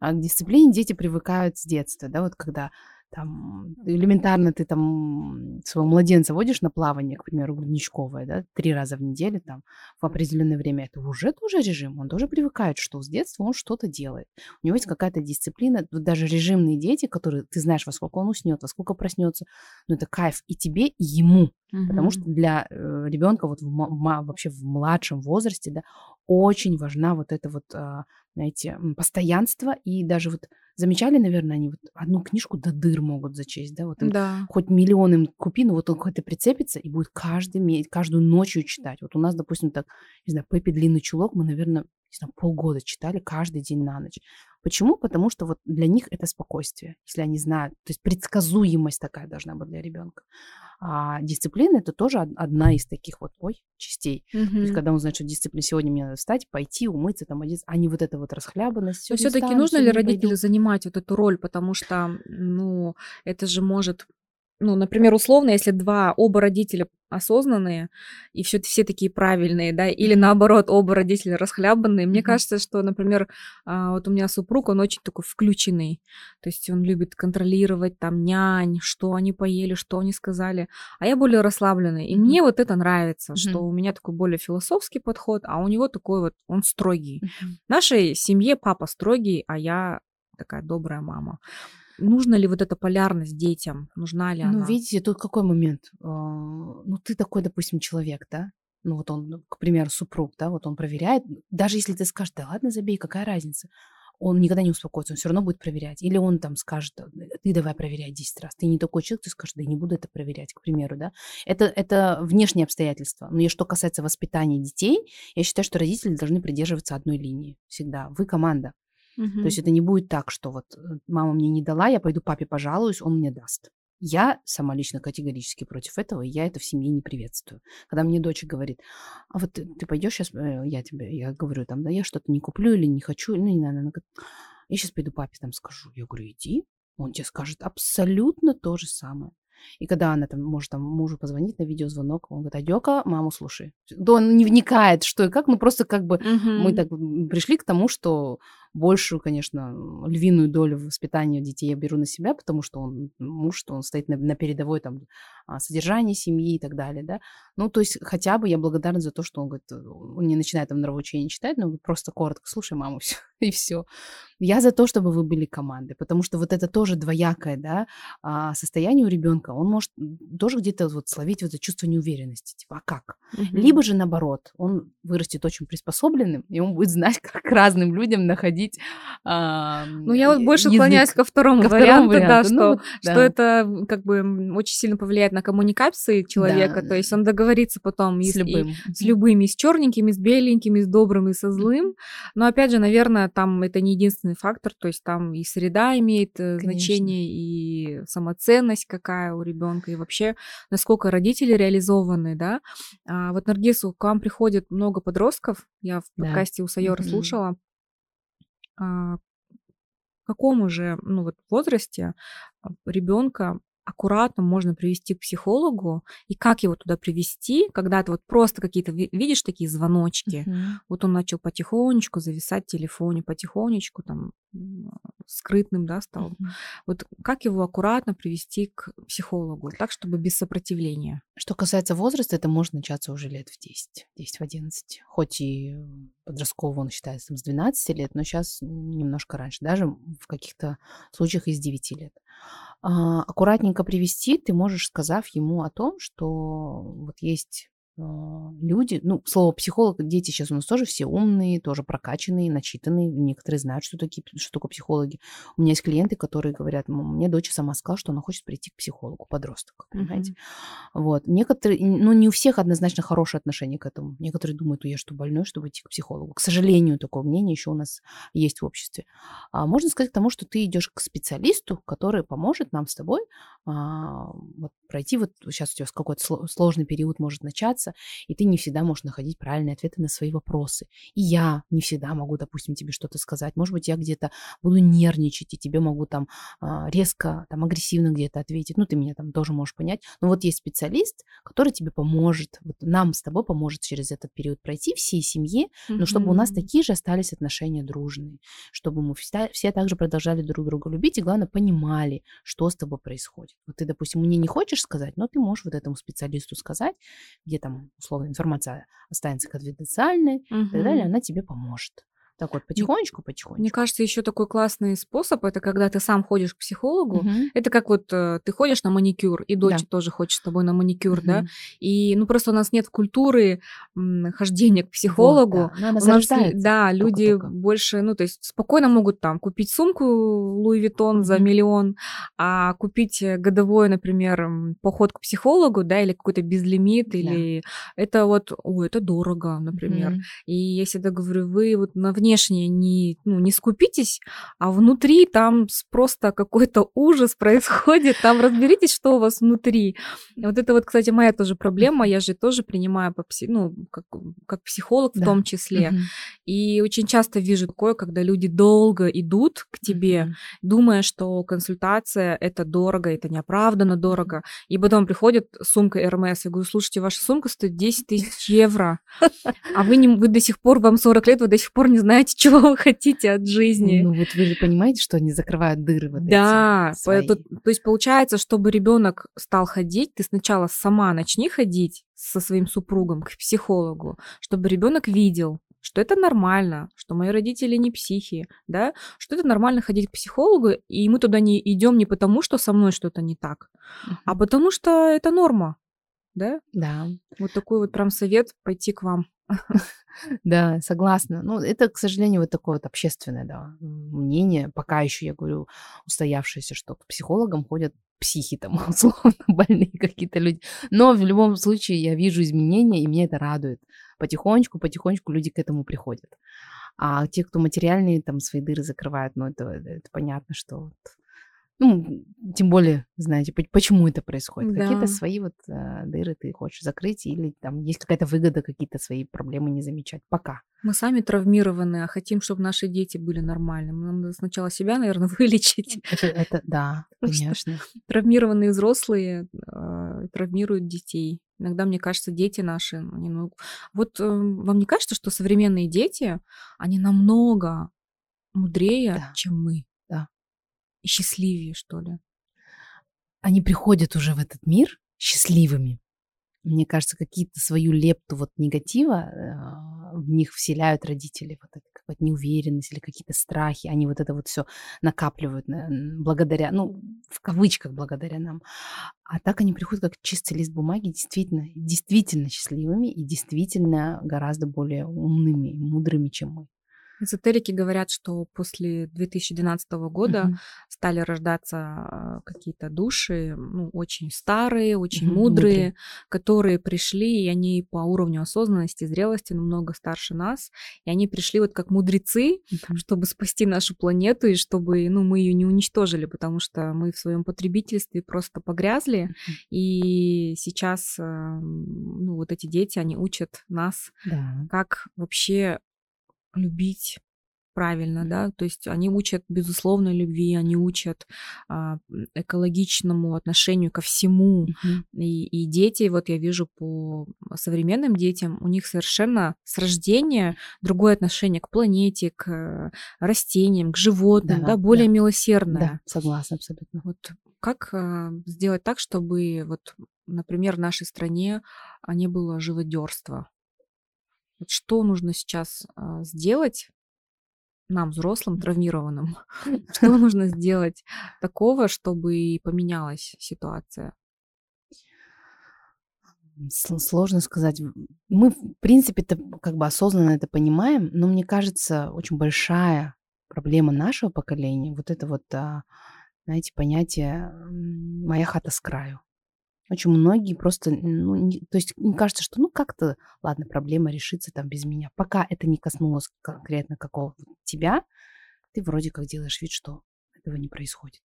А к дисциплине дети привыкают с детства, да, вот когда там элементарно ты там своего младенца водишь на плавание, к примеру, грудничковое, да, три раза в неделю там в определенное время, это уже тоже режим, он тоже привыкает, что с детства он что-то делает. У него есть какая-то дисциплина, даже режимные дети, которые ты знаешь, во сколько он уснет, во сколько проснется, ну это кайф и тебе, и ему, угу. потому что для э, ребенка вот в, вообще в младшем возрасте, да, очень важна вот эта вот, а, знаете, постоянство и даже вот замечали, наверное, они вот одну книжку до дыр могут зачесть, да, вот им да. хоть миллион им купи, но вот он какой-то прицепится и будет каждый, каждую ночью читать. Вот у нас, допустим, так, не знаю, Пеппи Длинный Чулок мы, наверное, знаю, полгода читали каждый день на ночь. Почему? Потому что вот для них это спокойствие, если они знают. То есть предсказуемость такая должна быть для ребенка. А дисциплина это тоже одна из таких вот ой, частей. Mm-hmm. То есть, когда он знает, что дисциплина сегодня мне надо встать, пойти, умыться, там одеться, а не вот эта вот расхлябанность. Но все-таки нужно ли родителю пойду. занимать вот эту роль, потому что, ну, это же может ну, например, условно, если два, оба родителя осознанные, и все, все такие правильные, да, или наоборот, оба родителя расхлябанные, мне mm-hmm. кажется, что, например, а, вот у меня супруг, он очень такой включенный, то есть он любит контролировать там нянь, что они поели, что они сказали, а я более расслабленный, и mm-hmm. мне вот это нравится, mm-hmm. что у меня такой более философский подход, а у него такой вот, он строгий. Mm-hmm. В нашей семье папа строгий, а я такая добрая мама. Нужна ли вот эта полярность детям? Нужна ли ну, она? Ну, видите, тут какой момент? А, ну, ты такой, допустим, человек, да? ну вот он, к примеру, супруг, да, вот он проверяет, даже если ты скажешь, да ладно, забей, какая разница, он никогда не успокоится, он все равно будет проверять. Или он там скажет, ты давай проверяй 10 раз. Ты не такой человек, ты скажешь, да я не буду это проверять, к примеру, да. Это, это внешние обстоятельства. Но и что касается воспитания детей, я считаю, что родители должны придерживаться одной линии всегда. Вы команда. Угу. То есть это не будет так, что вот э, мама мне не дала, я пойду папе пожалуюсь, он мне даст. Я сама лично категорически против этого, и я это в семье не приветствую. Когда мне дочь говорит, а вот ты, ты пойдешь сейчас, э, я тебе, я говорю там, да, я что-то не куплю или не хочу, ну не надо, она говорит, я сейчас пойду папе там скажу. Я говорю, иди, он тебе скажет абсолютно то же самое. И когда она там может там мужу позвонить на видеозвонок, он говорит, Адёка, маму слушай. Да он не вникает, что и как, ну просто как бы угу. мы так пришли к тому, что большую, конечно, львиную долю воспитания детей я беру на себя, потому что он муж, что он стоит на, на передовой там а, содержании семьи и так далее, да. Ну, то есть хотя бы я благодарна за то, что он говорит, он не начинает там нравоучение читать, но просто коротко, слушай маму, все, и все. Я за то, чтобы вы были командой, потому что вот это тоже двоякое, да, а, состояние у ребенка, он может тоже где-то вот словить вот это чувство неуверенности, типа, а как? Угу. Либо же наоборот, он вырастет очень приспособленным, и он будет знать, как разным людям находить а, Ну, я вот больше склоняюсь ко второму ко варианту, варианту, да, ну, что, да. что это как бы очень сильно повлияет на коммуникации человека, да. то есть он договорится потом с, и, любым. И, с любыми, с черненькими, с беленькими, с добрым и со злым, но опять же, наверное, там это не единственный фактор, то есть там и среда имеет э, Конечно. значение, и самоценность какая у ребенка, и вообще насколько родители реализованы, да. А вот Наргису, к вам приходит много подростков, я в подкасте да. у Сайора mm-hmm. слушала, а, какому же ну, вот, возрасте а, ребенка аккуратно можно привести к психологу, и как его туда привести, когда ты вот просто какие-то видишь такие звоночки, uh-huh. вот он начал потихонечку зависать в телефоне, потихонечку там скрытным, да, стал. Uh-huh. Вот как его аккуратно привести к психологу, так, чтобы без сопротивления? Что касается возраста, это может начаться уже лет в 10, 10 в 11. Хоть и подросткового он считается там, с 12 лет, но сейчас немножко раньше, даже в каких-то случаях из 9 лет. А, аккуратненько привести, ты можешь, сказав ему о том, что вот есть люди, ну, слово психолог, дети сейчас у нас тоже все умные, тоже прокачанные, начитанные, некоторые знают, что, такие, что такое психологи. У меня есть клиенты, которые говорят, мне дочь сама сказала, что она хочет прийти к психологу, подросток, понимаете. Mm-hmm. Вот. Некоторые, ну, не у всех однозначно хорошее отношение к этому. Некоторые думают, я что, больной, чтобы идти к психологу. К сожалению, такое мнение еще у нас есть в обществе. А можно сказать к тому, что ты идешь к специалисту, который поможет нам с тобой а, вот, пройти, вот сейчас у тебя какой-то сложный период может начаться, общаться, и ты не всегда можешь находить правильные ответы на свои вопросы. И я не всегда могу, допустим, тебе что-то сказать. Может быть, я где-то буду нервничать, и тебе могу там а, резко, там, агрессивно где-то ответить. Ну, ты меня там тоже можешь понять. Но вот есть специалист, который тебе поможет, вот нам с тобой поможет через этот период пройти всей семье, но чтобы у нас такие же остались отношения дружные, чтобы мы все, все также продолжали друг друга любить и, главное, понимали, что с тобой происходит. Вот ты, допустим, мне не хочешь сказать, но ты можешь вот этому специалисту сказать, где там условно, информация останется конфиденциальной угу. и так далее, она тебе поможет. Так вот, потихонечку, потихонечку. Мне кажется, еще такой классный способ это когда ты сам ходишь к психологу. Угу. Это как вот э, ты ходишь на маникюр, и дочь да. тоже хочет с тобой на маникюр, угу. да. И ну просто у нас нет культуры м, хождения к психологу. Вот, да. Она у нас, да, люди только. больше, ну, то есть спокойно могут там купить сумку Луи Виттон угу. за миллион, а купить э, годовой, например, поход к психологу, да, или какой-то безлимит, да. или это вот, ой, это дорого, например. Угу. И я всегда говорю, вы вот на внешне не, ну, не скупитесь, а внутри там просто какой-то ужас происходит, там разберитесь, что у вас внутри. Вот это вот, кстати, моя тоже проблема, я же тоже принимаю по пси, ну, как, как психолог да. в том числе. Угу. И очень часто вижу такое, когда люди долго идут к тебе, угу. думая, что консультация это дорого, это неоправданно дорого, и потом приходит сумка РМС, я говорю, слушайте, ваша сумка стоит 10 тысяч евро, а вы, не, вы до сих пор, вам 40 лет, вы до сих пор не знаете, знаете, чего вы хотите от жизни. Ну вот вы же понимаете, что они закрывают дыры вот Да, эти свои. То, то есть получается, чтобы ребенок стал ходить, ты сначала сама начни ходить со своим супругом к психологу, чтобы ребенок видел, что это нормально, что мои родители не психи, да, что это нормально ходить к психологу, и мы туда не идем не потому, что со мной что-то не так, uh-huh. а потому что это норма. Да? Да. Вот такой вот прям совет пойти к вам. Да, согласна. Ну, это, к сожалению, вот такое вот общественное, да, мнение. Пока еще, я говорю, устоявшееся, что к психологам ходят психи там, условно, больные какие-то люди. Но в любом случае я вижу изменения, и мне это радует. Потихонечку, потихонечку люди к этому приходят. А те, кто материальные там свои дыры закрывают, ну, это, это понятно, что вот ну, тем более, знаете, почему это происходит. Да. Какие-то свои вот э, дыры ты хочешь закрыть, или там есть какая-то выгода, какие-то свои проблемы не замечать. Пока. Мы сами травмированы, а хотим, чтобы наши дети были нормальными. Нам надо сначала себя, наверное, вылечить. Это, это да, конечно. Травмированные взрослые э, травмируют детей. Иногда, мне кажется, дети наши, они, ну, вот э, вам не кажется, что современные дети, они намного мудрее, да. чем мы? Счастливее, что ли. Они приходят уже в этот мир счастливыми. Мне кажется, какие-то свою лепту вот негатива э, в них вселяют родители, вот это какая-то неуверенность или какие-то страхи, они вот это вот все накапливают благодаря, ну, в кавычках благодаря нам. А так они приходят как чистый лист бумаги, действительно, действительно счастливыми и действительно гораздо более умными, мудрыми, чем мы. Эзотерики говорят, что после 2012 года угу. стали рождаться а, какие-то души, ну, очень старые, очень угу, мудрые, мудрые, которые пришли, и они по уровню осознанности, зрелости намного старше нас, и они пришли вот как мудрецы, угу. чтобы спасти нашу планету и чтобы, ну, мы ее не уничтожили, потому что мы в своем потребительстве просто погрязли, угу. и сейчас, ну, вот эти дети, они учат нас, да. как вообще любить правильно, да, то есть они учат безусловной любви, они учат а, экологичному отношению ко всему, mm-hmm. и, и дети, вот я вижу по современным детям, у них совершенно с рождения другое отношение к планете, к растениям, к животным, да, да более да. милосердное. Да, согласна абсолютно. Вот как а, сделать так, чтобы вот, например, в нашей стране не было живодерства? Вот что нужно сейчас а, сделать нам, взрослым, травмированным? Что нужно сделать такого, чтобы поменялась ситуация? Сложно сказать. Мы, в принципе, это как бы осознанно это понимаем, но мне кажется, очень большая проблема нашего поколения, вот это вот, а, знаете, понятие «моя хата с краю». Очень многие просто, ну, не, то есть им кажется, что ну как-то, ладно, проблема решится там без меня. Пока это не коснулось конкретно какого тебя, ты вроде как делаешь вид, что этого не происходит.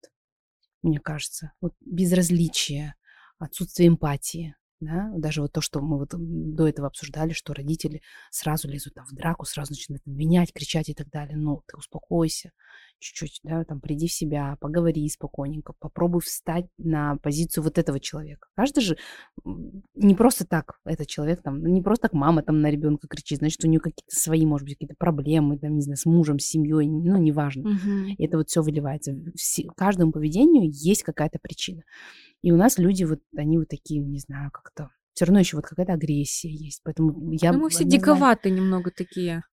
Мне кажется, вот безразличие, отсутствие эмпатии, да? Даже вот то, что мы вот до этого обсуждали, что родители сразу лезут там в драку, сразу начинают обвинять, кричать и так далее. Ну, ты успокойся чуть-чуть, да, там, приди в себя, поговори спокойненько, попробуй встать на позицию вот этого человека. Каждый же не просто так этот человек там, не просто так мама там на ребенка кричит, значит, у нее какие-то свои, может быть, какие-то проблемы, там, не знаю, с мужем, с семьей, ну, неважно. Угу. И это вот все выливается. В каждому поведению есть какая-то причина. И у нас люди вот, они вот такие, не знаю, как-то все равно еще вот какая-то агрессия есть. Поэтому я... Ну, мы все диковаты знаю. немного такие.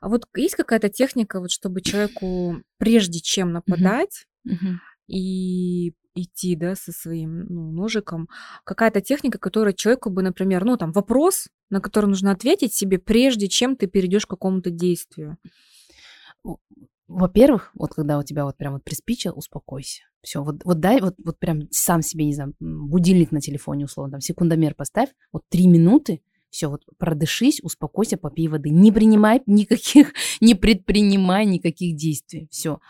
А вот есть какая-то техника, вот чтобы человеку, прежде чем нападать uh-huh. и идти, да, со своим ну, ножиком, какая-то техника, которая человеку бы, например, ну, там, вопрос, на который нужно ответить себе, прежде чем ты перейдешь к какому-то действию. Во-первых, вот когда у тебя вот прям вот приспичило, успокойся. Все, вот, вот дай, вот, вот прям сам себе, не знаю, будильник на телефоне условно, там секундомер поставь, вот три минуты, все, вот продышись, успокойся, попей воды. Не принимай никаких, не предпринимай никаких действий. Все.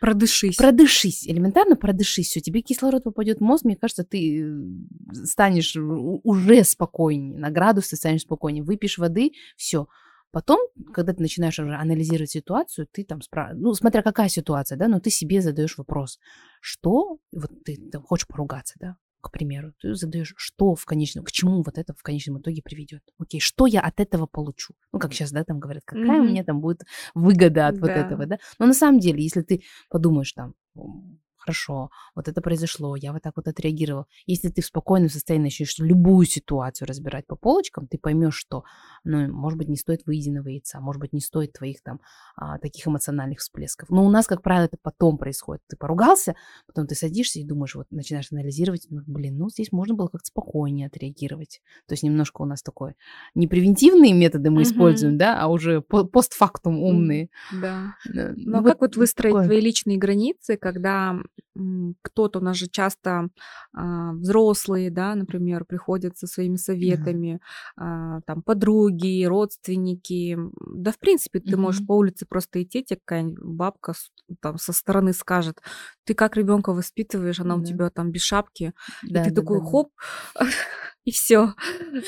Продышись. Продышись, элементарно продышись. Все, тебе кислород попадет в мозг, мне кажется, ты э, станешь уже спокойнее, на градусы станешь спокойнее. Выпьешь воды, все. Потом, когда ты начинаешь уже анализировать ситуацию, ты там, спра... ну, смотря какая ситуация, да, но ты себе задаешь вопрос, что, вот ты там, хочешь поругаться, да, к примеру, ты задаешь, что в конечном, к чему вот это в конечном итоге приведет. Окей, что я от этого получу? Ну, как сейчас, да, там говорят, какая mm-hmm. у меня там будет выгода от да. вот этого, да. Но на самом деле, если ты подумаешь там, хорошо, вот это произошло, я вот так вот отреагировал. Если ты в спокойном состоянии начнешь любую ситуацию разбирать по полочкам, ты поймешь, что, ну, может быть, не стоит выеденного яйца, может быть, не стоит твоих там а, таких эмоциональных всплесков. Но у нас, как правило, это потом происходит. Ты поругался, потом ты садишься и думаешь, вот начинаешь анализировать, ну, блин, ну, здесь можно было как-то спокойнее отреагировать. То есть немножко у нас такой не превентивные методы мы mm-hmm. используем, да, а уже постфактум умные. Да. Но ну, а вот как вот выстроить такое. твои личные границы, когда кто-то у нас же часто а, взрослые, да, например, приходят со своими советами, да. а, там подруги, родственники, да, в принципе, ты mm-hmm. можешь по улице просто идти, тебе какая-нибудь бабка там со стороны скажет, ты как ребенка воспитываешь, она да. у тебя там без шапки, да, и ты да, такой да, хоп, и все.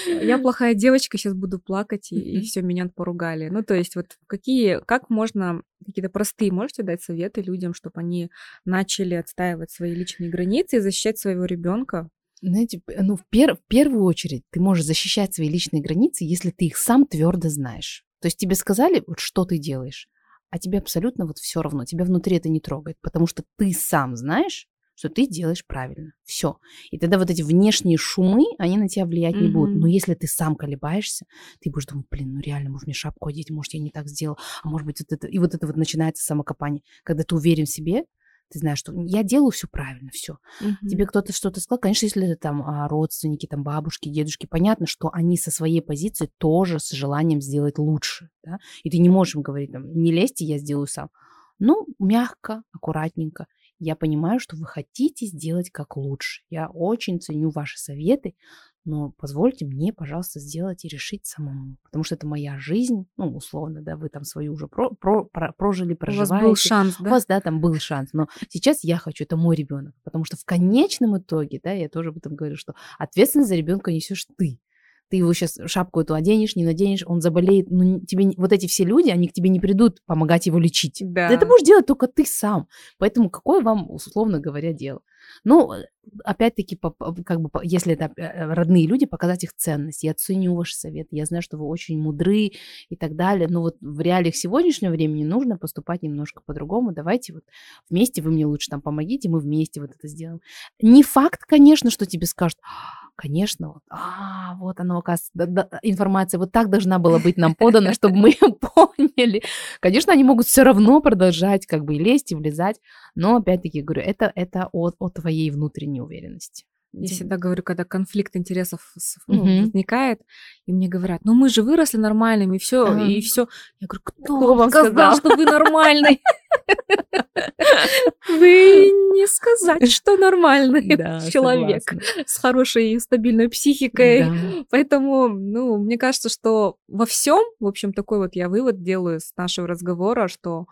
Я плохая девочка, сейчас буду плакать, и, и все, меня поругали. Ну, то есть, вот какие, как можно, какие-то простые можете дать советы людям, чтобы они начали отстаивать свои личные границы и защищать своего ребенка? Знаете, ну, в, пер- в первую очередь ты можешь защищать свои личные границы, если ты их сам твердо знаешь. То есть тебе сказали, вот что ты делаешь, а тебе абсолютно вот все равно, тебя внутри это не трогает, потому что ты сам знаешь, что ты делаешь правильно. Все. И тогда вот эти внешние шумы, они на тебя влиять mm-hmm. не будут. Но если ты сам колебаешься, ты будешь думать, блин, ну реально, может мне шапку одеть, может я не так сделал, а может быть вот это... И вот это вот начинается самокопание. Когда ты уверен в себе, ты знаешь, что я делаю все правильно, все. Mm-hmm. Тебе кто-то что-то сказал, конечно, если это там а, родственники, там бабушки, дедушки, понятно, что они со своей позиции тоже с желанием сделать лучше, да? И ты не можешь им говорить, там, не лезьте, я сделаю сам. Ну, мягко, аккуратненько. Я понимаю, что вы хотите сделать как лучше. Я очень ценю ваши советы, но позвольте мне, пожалуйста, сделать и решить самому. Потому что это моя жизнь, ну, условно, да, вы там свою уже про, про, про, прожили, проживаете. У вас был шанс, да? У вас, да, там был шанс. Но сейчас я хочу, это мой ребенок. Потому что в конечном итоге, да, я тоже об этом говорю, что ответственность за ребенка несешь ты ты его сейчас шапку эту оденешь, не наденешь, он заболеет, ну, тебе вот эти все люди, они к тебе не придут помогать его лечить. Да. Это будешь делать только ты сам. Поэтому какое вам, условно говоря, дело? Ну, опять-таки, как бы, если это э, родные люди, показать их ценность. Я ценю ваши советы, я знаю, что вы очень мудры и так далее, но вот в реалиях сегодняшнего времени нужно поступать немножко по-другому. Давайте вот вместе, вы мне лучше там помогите, мы вместе вот это сделаем. Не факт, конечно, что тебе скажут, конечно, вот, а, вот оно, оказывается, да, да, информация вот так должна была быть нам подана, чтобы мы поняли. Конечно, они могут все равно продолжать как бы лезть и влезать, но опять-таки говорю, это, это от, от твоей внутренней уверенности. Я всегда говорю, когда конфликт интересов ну, угу. возникает, и мне говорят, ну мы же выросли нормальными, и все, а. и все. Я говорю, кто, кто вам сказал, сказал, что вы нормальный? Вы не сказать, что нормальный да, человек согласна. с хорошей и стабильной психикой. Да. Поэтому, ну, мне кажется, что во всем, в общем, такой вот я вывод делаю с нашего разговора, что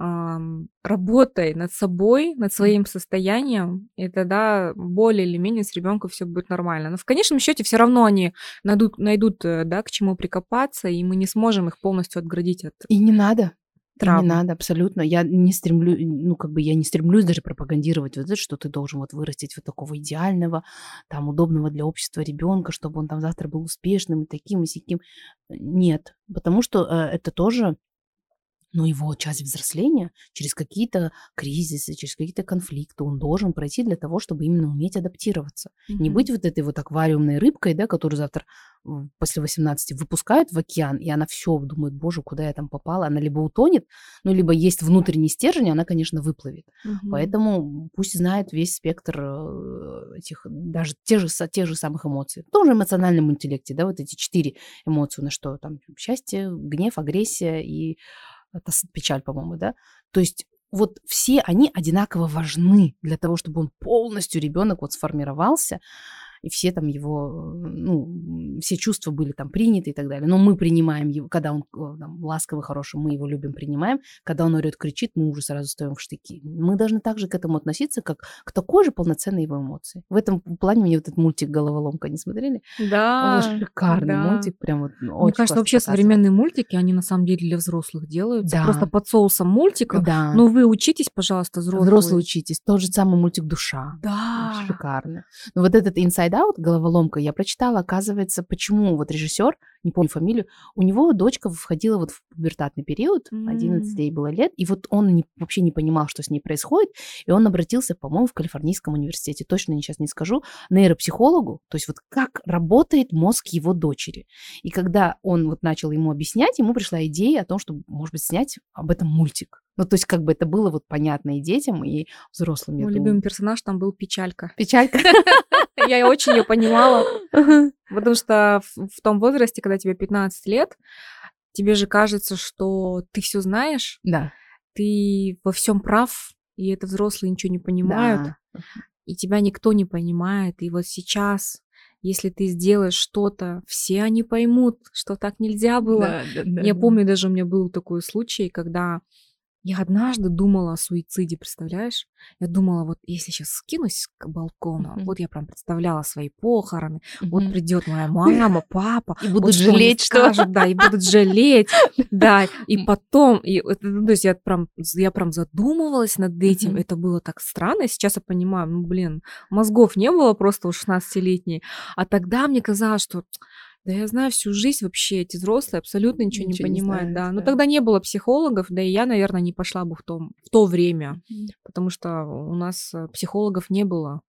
эм, работай над собой, над своим состоянием, и тогда более или менее с ребенком все будет нормально. Но в конечном счете все равно они найдут, найдут, э, да, к чему прикопаться, и мы не сможем их полностью отградить от. И не надо травм. Не надо, абсолютно. Я не стремлю, ну, как бы я не стремлюсь даже пропагандировать вот это, что ты должен вот вырастить вот такого идеального, там, удобного для общества ребенка, чтобы он там завтра был успешным и таким, и сяким. Нет, потому что э, это тоже но его часть взросления через какие-то кризисы, через какие-то конфликты он должен пройти для того, чтобы именно уметь адаптироваться. Mm-hmm. Не быть вот этой вот аквариумной рыбкой, да, которую завтра после 18 выпускают в океан, и она все думает, боже, куда я там попала. Она либо утонет, ну, либо есть внутренний стержень, она, конечно, выплывет. Mm-hmm. Поэтому пусть знает весь спектр э, этих, даже тех же, тех же самых эмоций. В том же эмоциональном интеллекте, да, вот эти четыре эмоции, на что там счастье, гнев, агрессия и это печаль, по-моему, да, то есть вот все они одинаково важны для того, чтобы он полностью ребенок вот сформировался, и все там его, ну, все чувства были там приняты и так далее. Но мы принимаем его, когда он там, ласковый, хороший, мы его любим, принимаем. Когда он орет, кричит, мы уже сразу стоим в штыки. Мы должны также к этому относиться, как к такой же полноценной его эмоции. В этом плане мне вот этот мультик «Головоломка» не смотрели? Да. Он шикарный да. мультик, прям вот ну, Мне кажется, вообще показывает. современные мультики, они на самом деле для взрослых делаются. Да. Просто под соусом мультика. Да. Но вы учитесь, пожалуйста, взрослые. Взрослые учитесь. Тот же самый мультик «Душа». Да. Шикарно. Но вот этот инсайд да, вот головоломка, я прочитала, оказывается, почему вот режиссер, не помню фамилию, у него дочка входила вот в пубертатный период, 11 ей было лет, и вот он не, вообще не понимал, что с ней происходит, и он обратился, по-моему, в Калифорнийском университете, точно сейчас не скажу, нейропсихологу, то есть вот как работает мозг его дочери. И когда он вот начал ему объяснять, ему пришла идея о том, чтобы, может быть, снять об этом мультик. Ну, то есть, как бы это было вот понятно и детям, и взрослым. Мой любимый персонаж там был Печалька. Печалька? Я очень ее понимала. Потому что в том возрасте, когда тебе 15 лет, тебе же кажется, что ты все знаешь. Да. Ты во всем прав, и это взрослые ничего не понимают. И тебя никто не понимает. И вот сейчас если ты сделаешь что-то, все они поймут, что так нельзя было. Да, да, да, Я помню, даже у меня был такой случай, когда я однажды думала о суициде, представляешь? Я думала, вот если сейчас скинусь к балкону, mm-hmm. вот я прям представляла свои похороны, mm-hmm. вот придет моя мама, папа, и будут вот жалеть, что, скажут, да, и будут жалеть, да, и потом, и ну, то есть я прям, я прям задумывалась над этим, это было так странно, сейчас я понимаю, ну блин, мозгов не было просто у 16-летней, а тогда мне казалось, что да я знаю всю жизнь вообще, эти взрослые абсолютно ничего, ничего не понимают, не знают, да. Но тогда не было психологов, да и я, наверное, не пошла бы в, том, в то время, mm. потому что у нас э, психологов не было.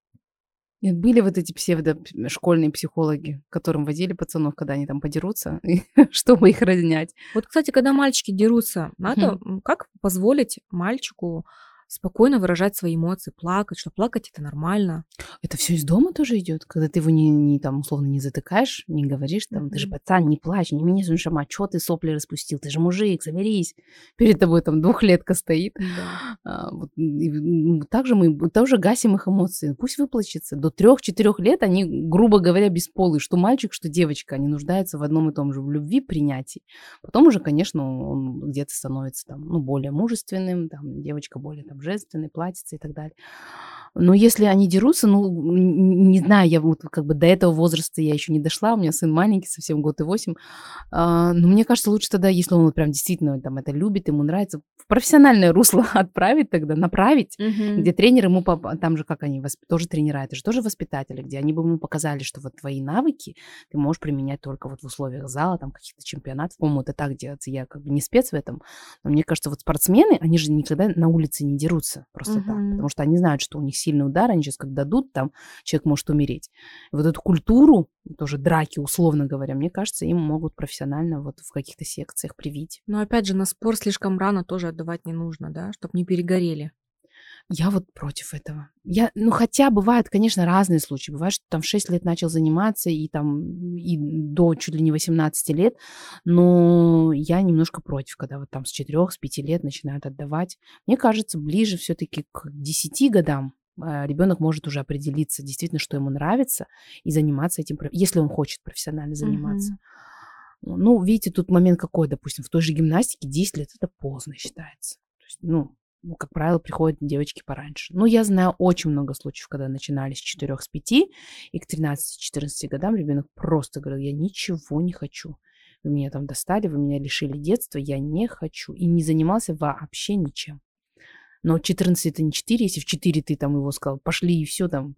Нет, были вот эти псевдо-школьные психологи, которым водили пацанов, когда они там подерутся, чтобы их разнять. Вот, кстати, когда мальчики дерутся, надо, как позволить мальчику спокойно выражать свои эмоции, плакать, что плакать это нормально. Это все из дома тоже идет, когда ты его не, не там условно не затыкаешь, не говоришь там, mm-hmm. ты же пацан, не плачь, не меня шама, что ты сопли распустил, ты же мужик, соберись. Перед тобой там двухлетка стоит. Да. А, вот, и, ну, также мы тоже гасим их эмоции. Пусть выплачется. До трех-четырех лет они, грубо говоря, бесполые, что мальчик, что девочка, они нуждаются в одном и том же, в любви, принятии. Потом уже, конечно, он где-то становится там, ну, более мужественным, там, девочка более там женственный, платьице и так далее. Но если они дерутся, ну, не знаю, я вот как бы до этого возраста я еще не дошла, у меня сын маленький, совсем год и восемь, а, но мне кажется, лучше тогда, если он вот прям действительно там это любит, ему нравится, в профессиональное русло отправить тогда, направить, угу. где тренер ему, там же как они, тоже тренера, это же тоже воспитатели, где они бы ему показали, что вот твои навыки ты можешь применять только вот в условиях зала, там каких-то чемпионатов, по-моему, это так делается, я как бы не спец в этом, но мне кажется, вот спортсмены, они же никогда на улице не дерутся просто угу. так, потому что они знают, что у них сильный удар, они сейчас как дадут, там человек может умереть. Вот эту культуру, тоже драки, условно говоря, мне кажется, им могут профессионально вот в каких-то секциях привить. Но опять же, на спор слишком рано тоже отдавать не нужно, да, чтобы не перегорели. Я вот против этого. Я, ну, хотя бывают, конечно, разные случаи. Бывает, что там в 6 лет начал заниматься и там и до чуть ли не 18 лет, но я немножко против, когда вот там с 4, с 5 лет начинают отдавать. Мне кажется, ближе все-таки к 10 годам а, ребенок может уже определиться действительно, что ему нравится, и заниматься этим, если он хочет профессионально заниматься. Mm-hmm. Ну, видите, тут момент какой, допустим, в той же гимнастике 10 лет это поздно считается. То есть, ну, ну, как правило, приходят девочки пораньше. Но я знаю очень много случаев, когда начинали с 4 с 5, и к 13-14 годам ребенок просто говорил, я ничего не хочу. Вы меня там достали, вы меня лишили детства, я не хочу. И не занимался вообще ничем. Но 14 это не 4, если в 4 ты там его сказал, пошли и все там,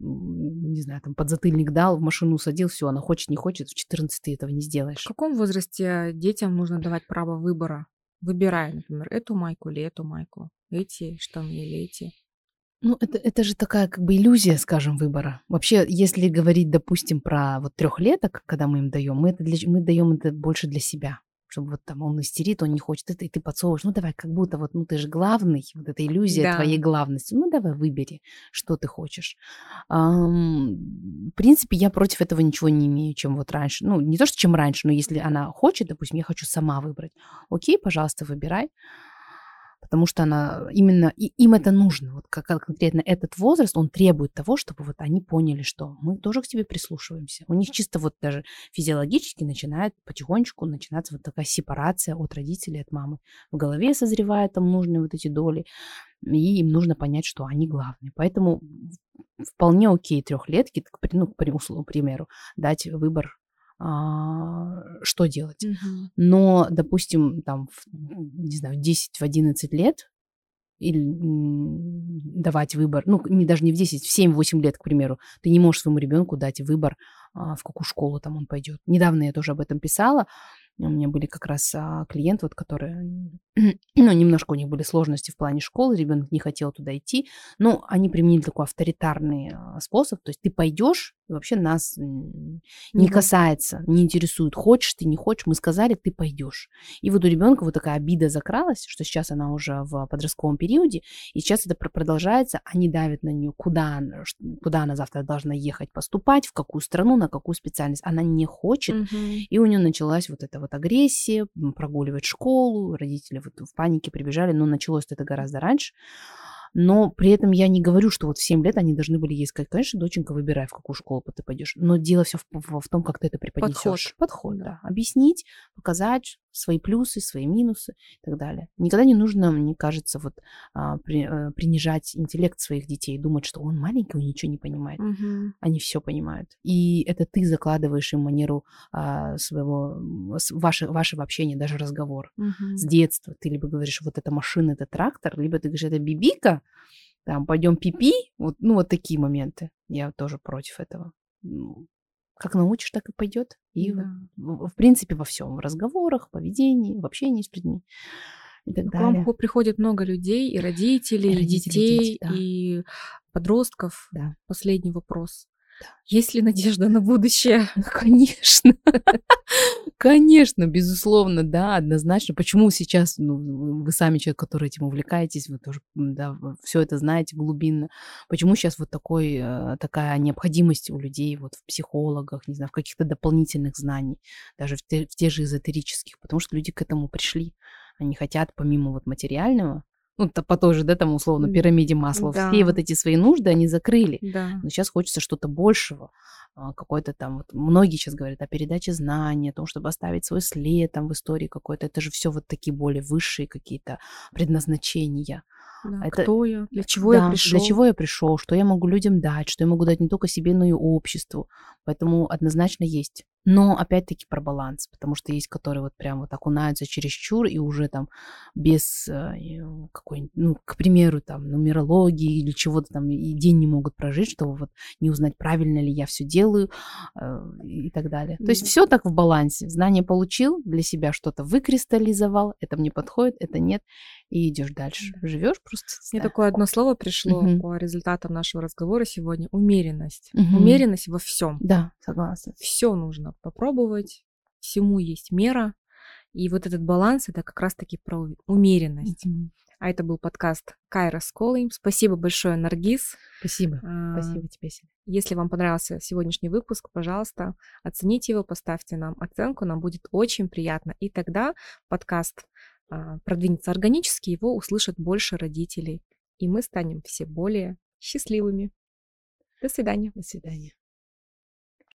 не знаю, там подзатыльник дал, в машину садил, все, она хочет, не хочет, в 14 ты этого не сделаешь. В каком возрасте детям нужно давать право выбора? Выбирая, например, эту майку или эту майку, эти штаны или эти. Ну, это, это же такая как бы иллюзия, скажем, выбора. Вообще, если говорить, допустим, про вот трехлеток, когда мы им даем, мы это для, мы даем это больше для себя чтобы вот там он истерит, он не хочет это, и ты подсовываешь, ну давай, как будто вот, ну ты же главный, вот эта иллюзия да. твоей главности, ну давай выбери, что ты хочешь. Ам, в принципе, я против этого ничего не имею, чем вот раньше. Ну, не то, что чем раньше, но если она хочет, допустим, я хочу сама выбрать, окей, пожалуйста, выбирай потому что она именно и, им это нужно. Вот как конкретно этот возраст, он требует того, чтобы вот они поняли, что мы тоже к тебе прислушиваемся. У них чисто вот даже физиологически начинает потихонечку начинаться вот такая сепарация от родителей, от мамы. В голове созревают там нужные вот эти доли, и им нужно понять, что они главные. Поэтому вполне окей трехлетки, ну, к примеру, дать выбор что делать. Угу. Но, допустим, там, в, не знаю, 10-11 лет или давать выбор, ну, не, даже не в 10, в 7-8 лет, к примеру, ты не можешь своему ребенку дать выбор, а, в какую школу там он пойдет. Недавно я тоже об этом писала, у меня были как раз а, клиенты, вот, которые, ну, немножко у них были сложности в плане школы, ребенок не хотел туда идти, но они применили такой авторитарный а, способ, то есть ты пойдешь, и вообще нас не угу. касается, не интересует, хочешь ты, не хочешь, мы сказали, ты пойдешь. И вот у ребенка вот такая обида закралась, что сейчас она уже в подростковом периоде, и сейчас это продолжается, они давят на нее, куда, куда она завтра должна ехать поступать, в какую страну, на какую специальность. Она не хочет, угу. и у нее началась вот эта вот агрессия, прогуливать школу, родители вот в панике прибежали, но началось это гораздо раньше. Но при этом я не говорю, что вот в 7 лет они должны были ей сказать, конечно, доченька, выбирай, в какую школу ты пойдешь. Но дело все в, в, в том, как ты это преподнесешь. Подход. Подход, да. Объяснить, показать свои плюсы, свои минусы и так далее. Никогда не нужно, мне кажется, вот а, при, а, принижать интеллект своих детей, думать, что он маленький, он ничего не понимает. Угу. Они все понимают. И это ты закладываешь им манеру а, своего, ваше, вашего общения, даже разговор. Угу. С детства ты либо говоришь, вот это машина, это трактор, либо ты говоришь, это бибика, там, пойдем пипи, вот, ну, вот такие моменты. Я тоже против этого. Ну, как научишь, так и пойдет. И, да. в, в принципе, во всем. В разговорах, поведении, в общении с людьми. И так К далее. вам приходит много людей, и родителей, и, родители, детей, дети, да. и подростков. Да. Последний вопрос. Есть ли надежда на будущее? Конечно. Конечно, безусловно, да, однозначно. Почему сейчас, ну, вы сами человек, который этим увлекаетесь, вы тоже, да, все это знаете глубинно. Почему сейчас вот такой, э, такая необходимость у людей вот в психологах, не знаю, в каких-то дополнительных знаний, даже в, те, в те же эзотерических, потому что люди к этому пришли. Они хотят помимо вот материального, ну, по той же, да, там, условно, пирамиде масла, да. все вот эти свои нужды они закрыли. Да. Но сейчас хочется что-то большего. А, какой-то там, вот многие сейчас говорят о передаче знаний, о том, чтобы оставить свой след там в истории какой-то. Это же все вот такие более высшие какие-то предназначения. Да, это, кто я, для чего да, я пришел. Для чего я пришел, что я могу людям дать, что я могу дать не только себе, но и обществу. Поэтому однозначно есть. Но опять-таки про баланс, потому что есть, которые вот прям вот окунаются чересчур и уже там без э, какой ну, к примеру, там, нумерологии или чего-то там и день не могут прожить, чтобы вот не узнать, правильно ли я все делаю э, и так далее. Mm-hmm. То есть все так в балансе. Знание получил, для себя что-то выкристаллизовал, это мне подходит, это нет, и идешь дальше. Mm-hmm. Живешь просто. Мне да. такое одно слово пришло mm-hmm. по результатам нашего разговора сегодня. Умеренность. Mm-hmm. Умеренность во всем. Да, согласна. Все нужно попробовать, всему есть мера. И вот этот баланс это как раз-таки про умеренность. Mm-hmm. А это был подкаст Кайра с Колой. Спасибо большое, Наргиз. Спасибо. А, Спасибо тебе. Если вам понравился сегодняшний выпуск, пожалуйста, оцените его, поставьте нам оценку, нам будет очень приятно. И тогда подкаст продвинется органически, его услышат больше родителей, и мы станем все более счастливыми. До свидания. До свидания.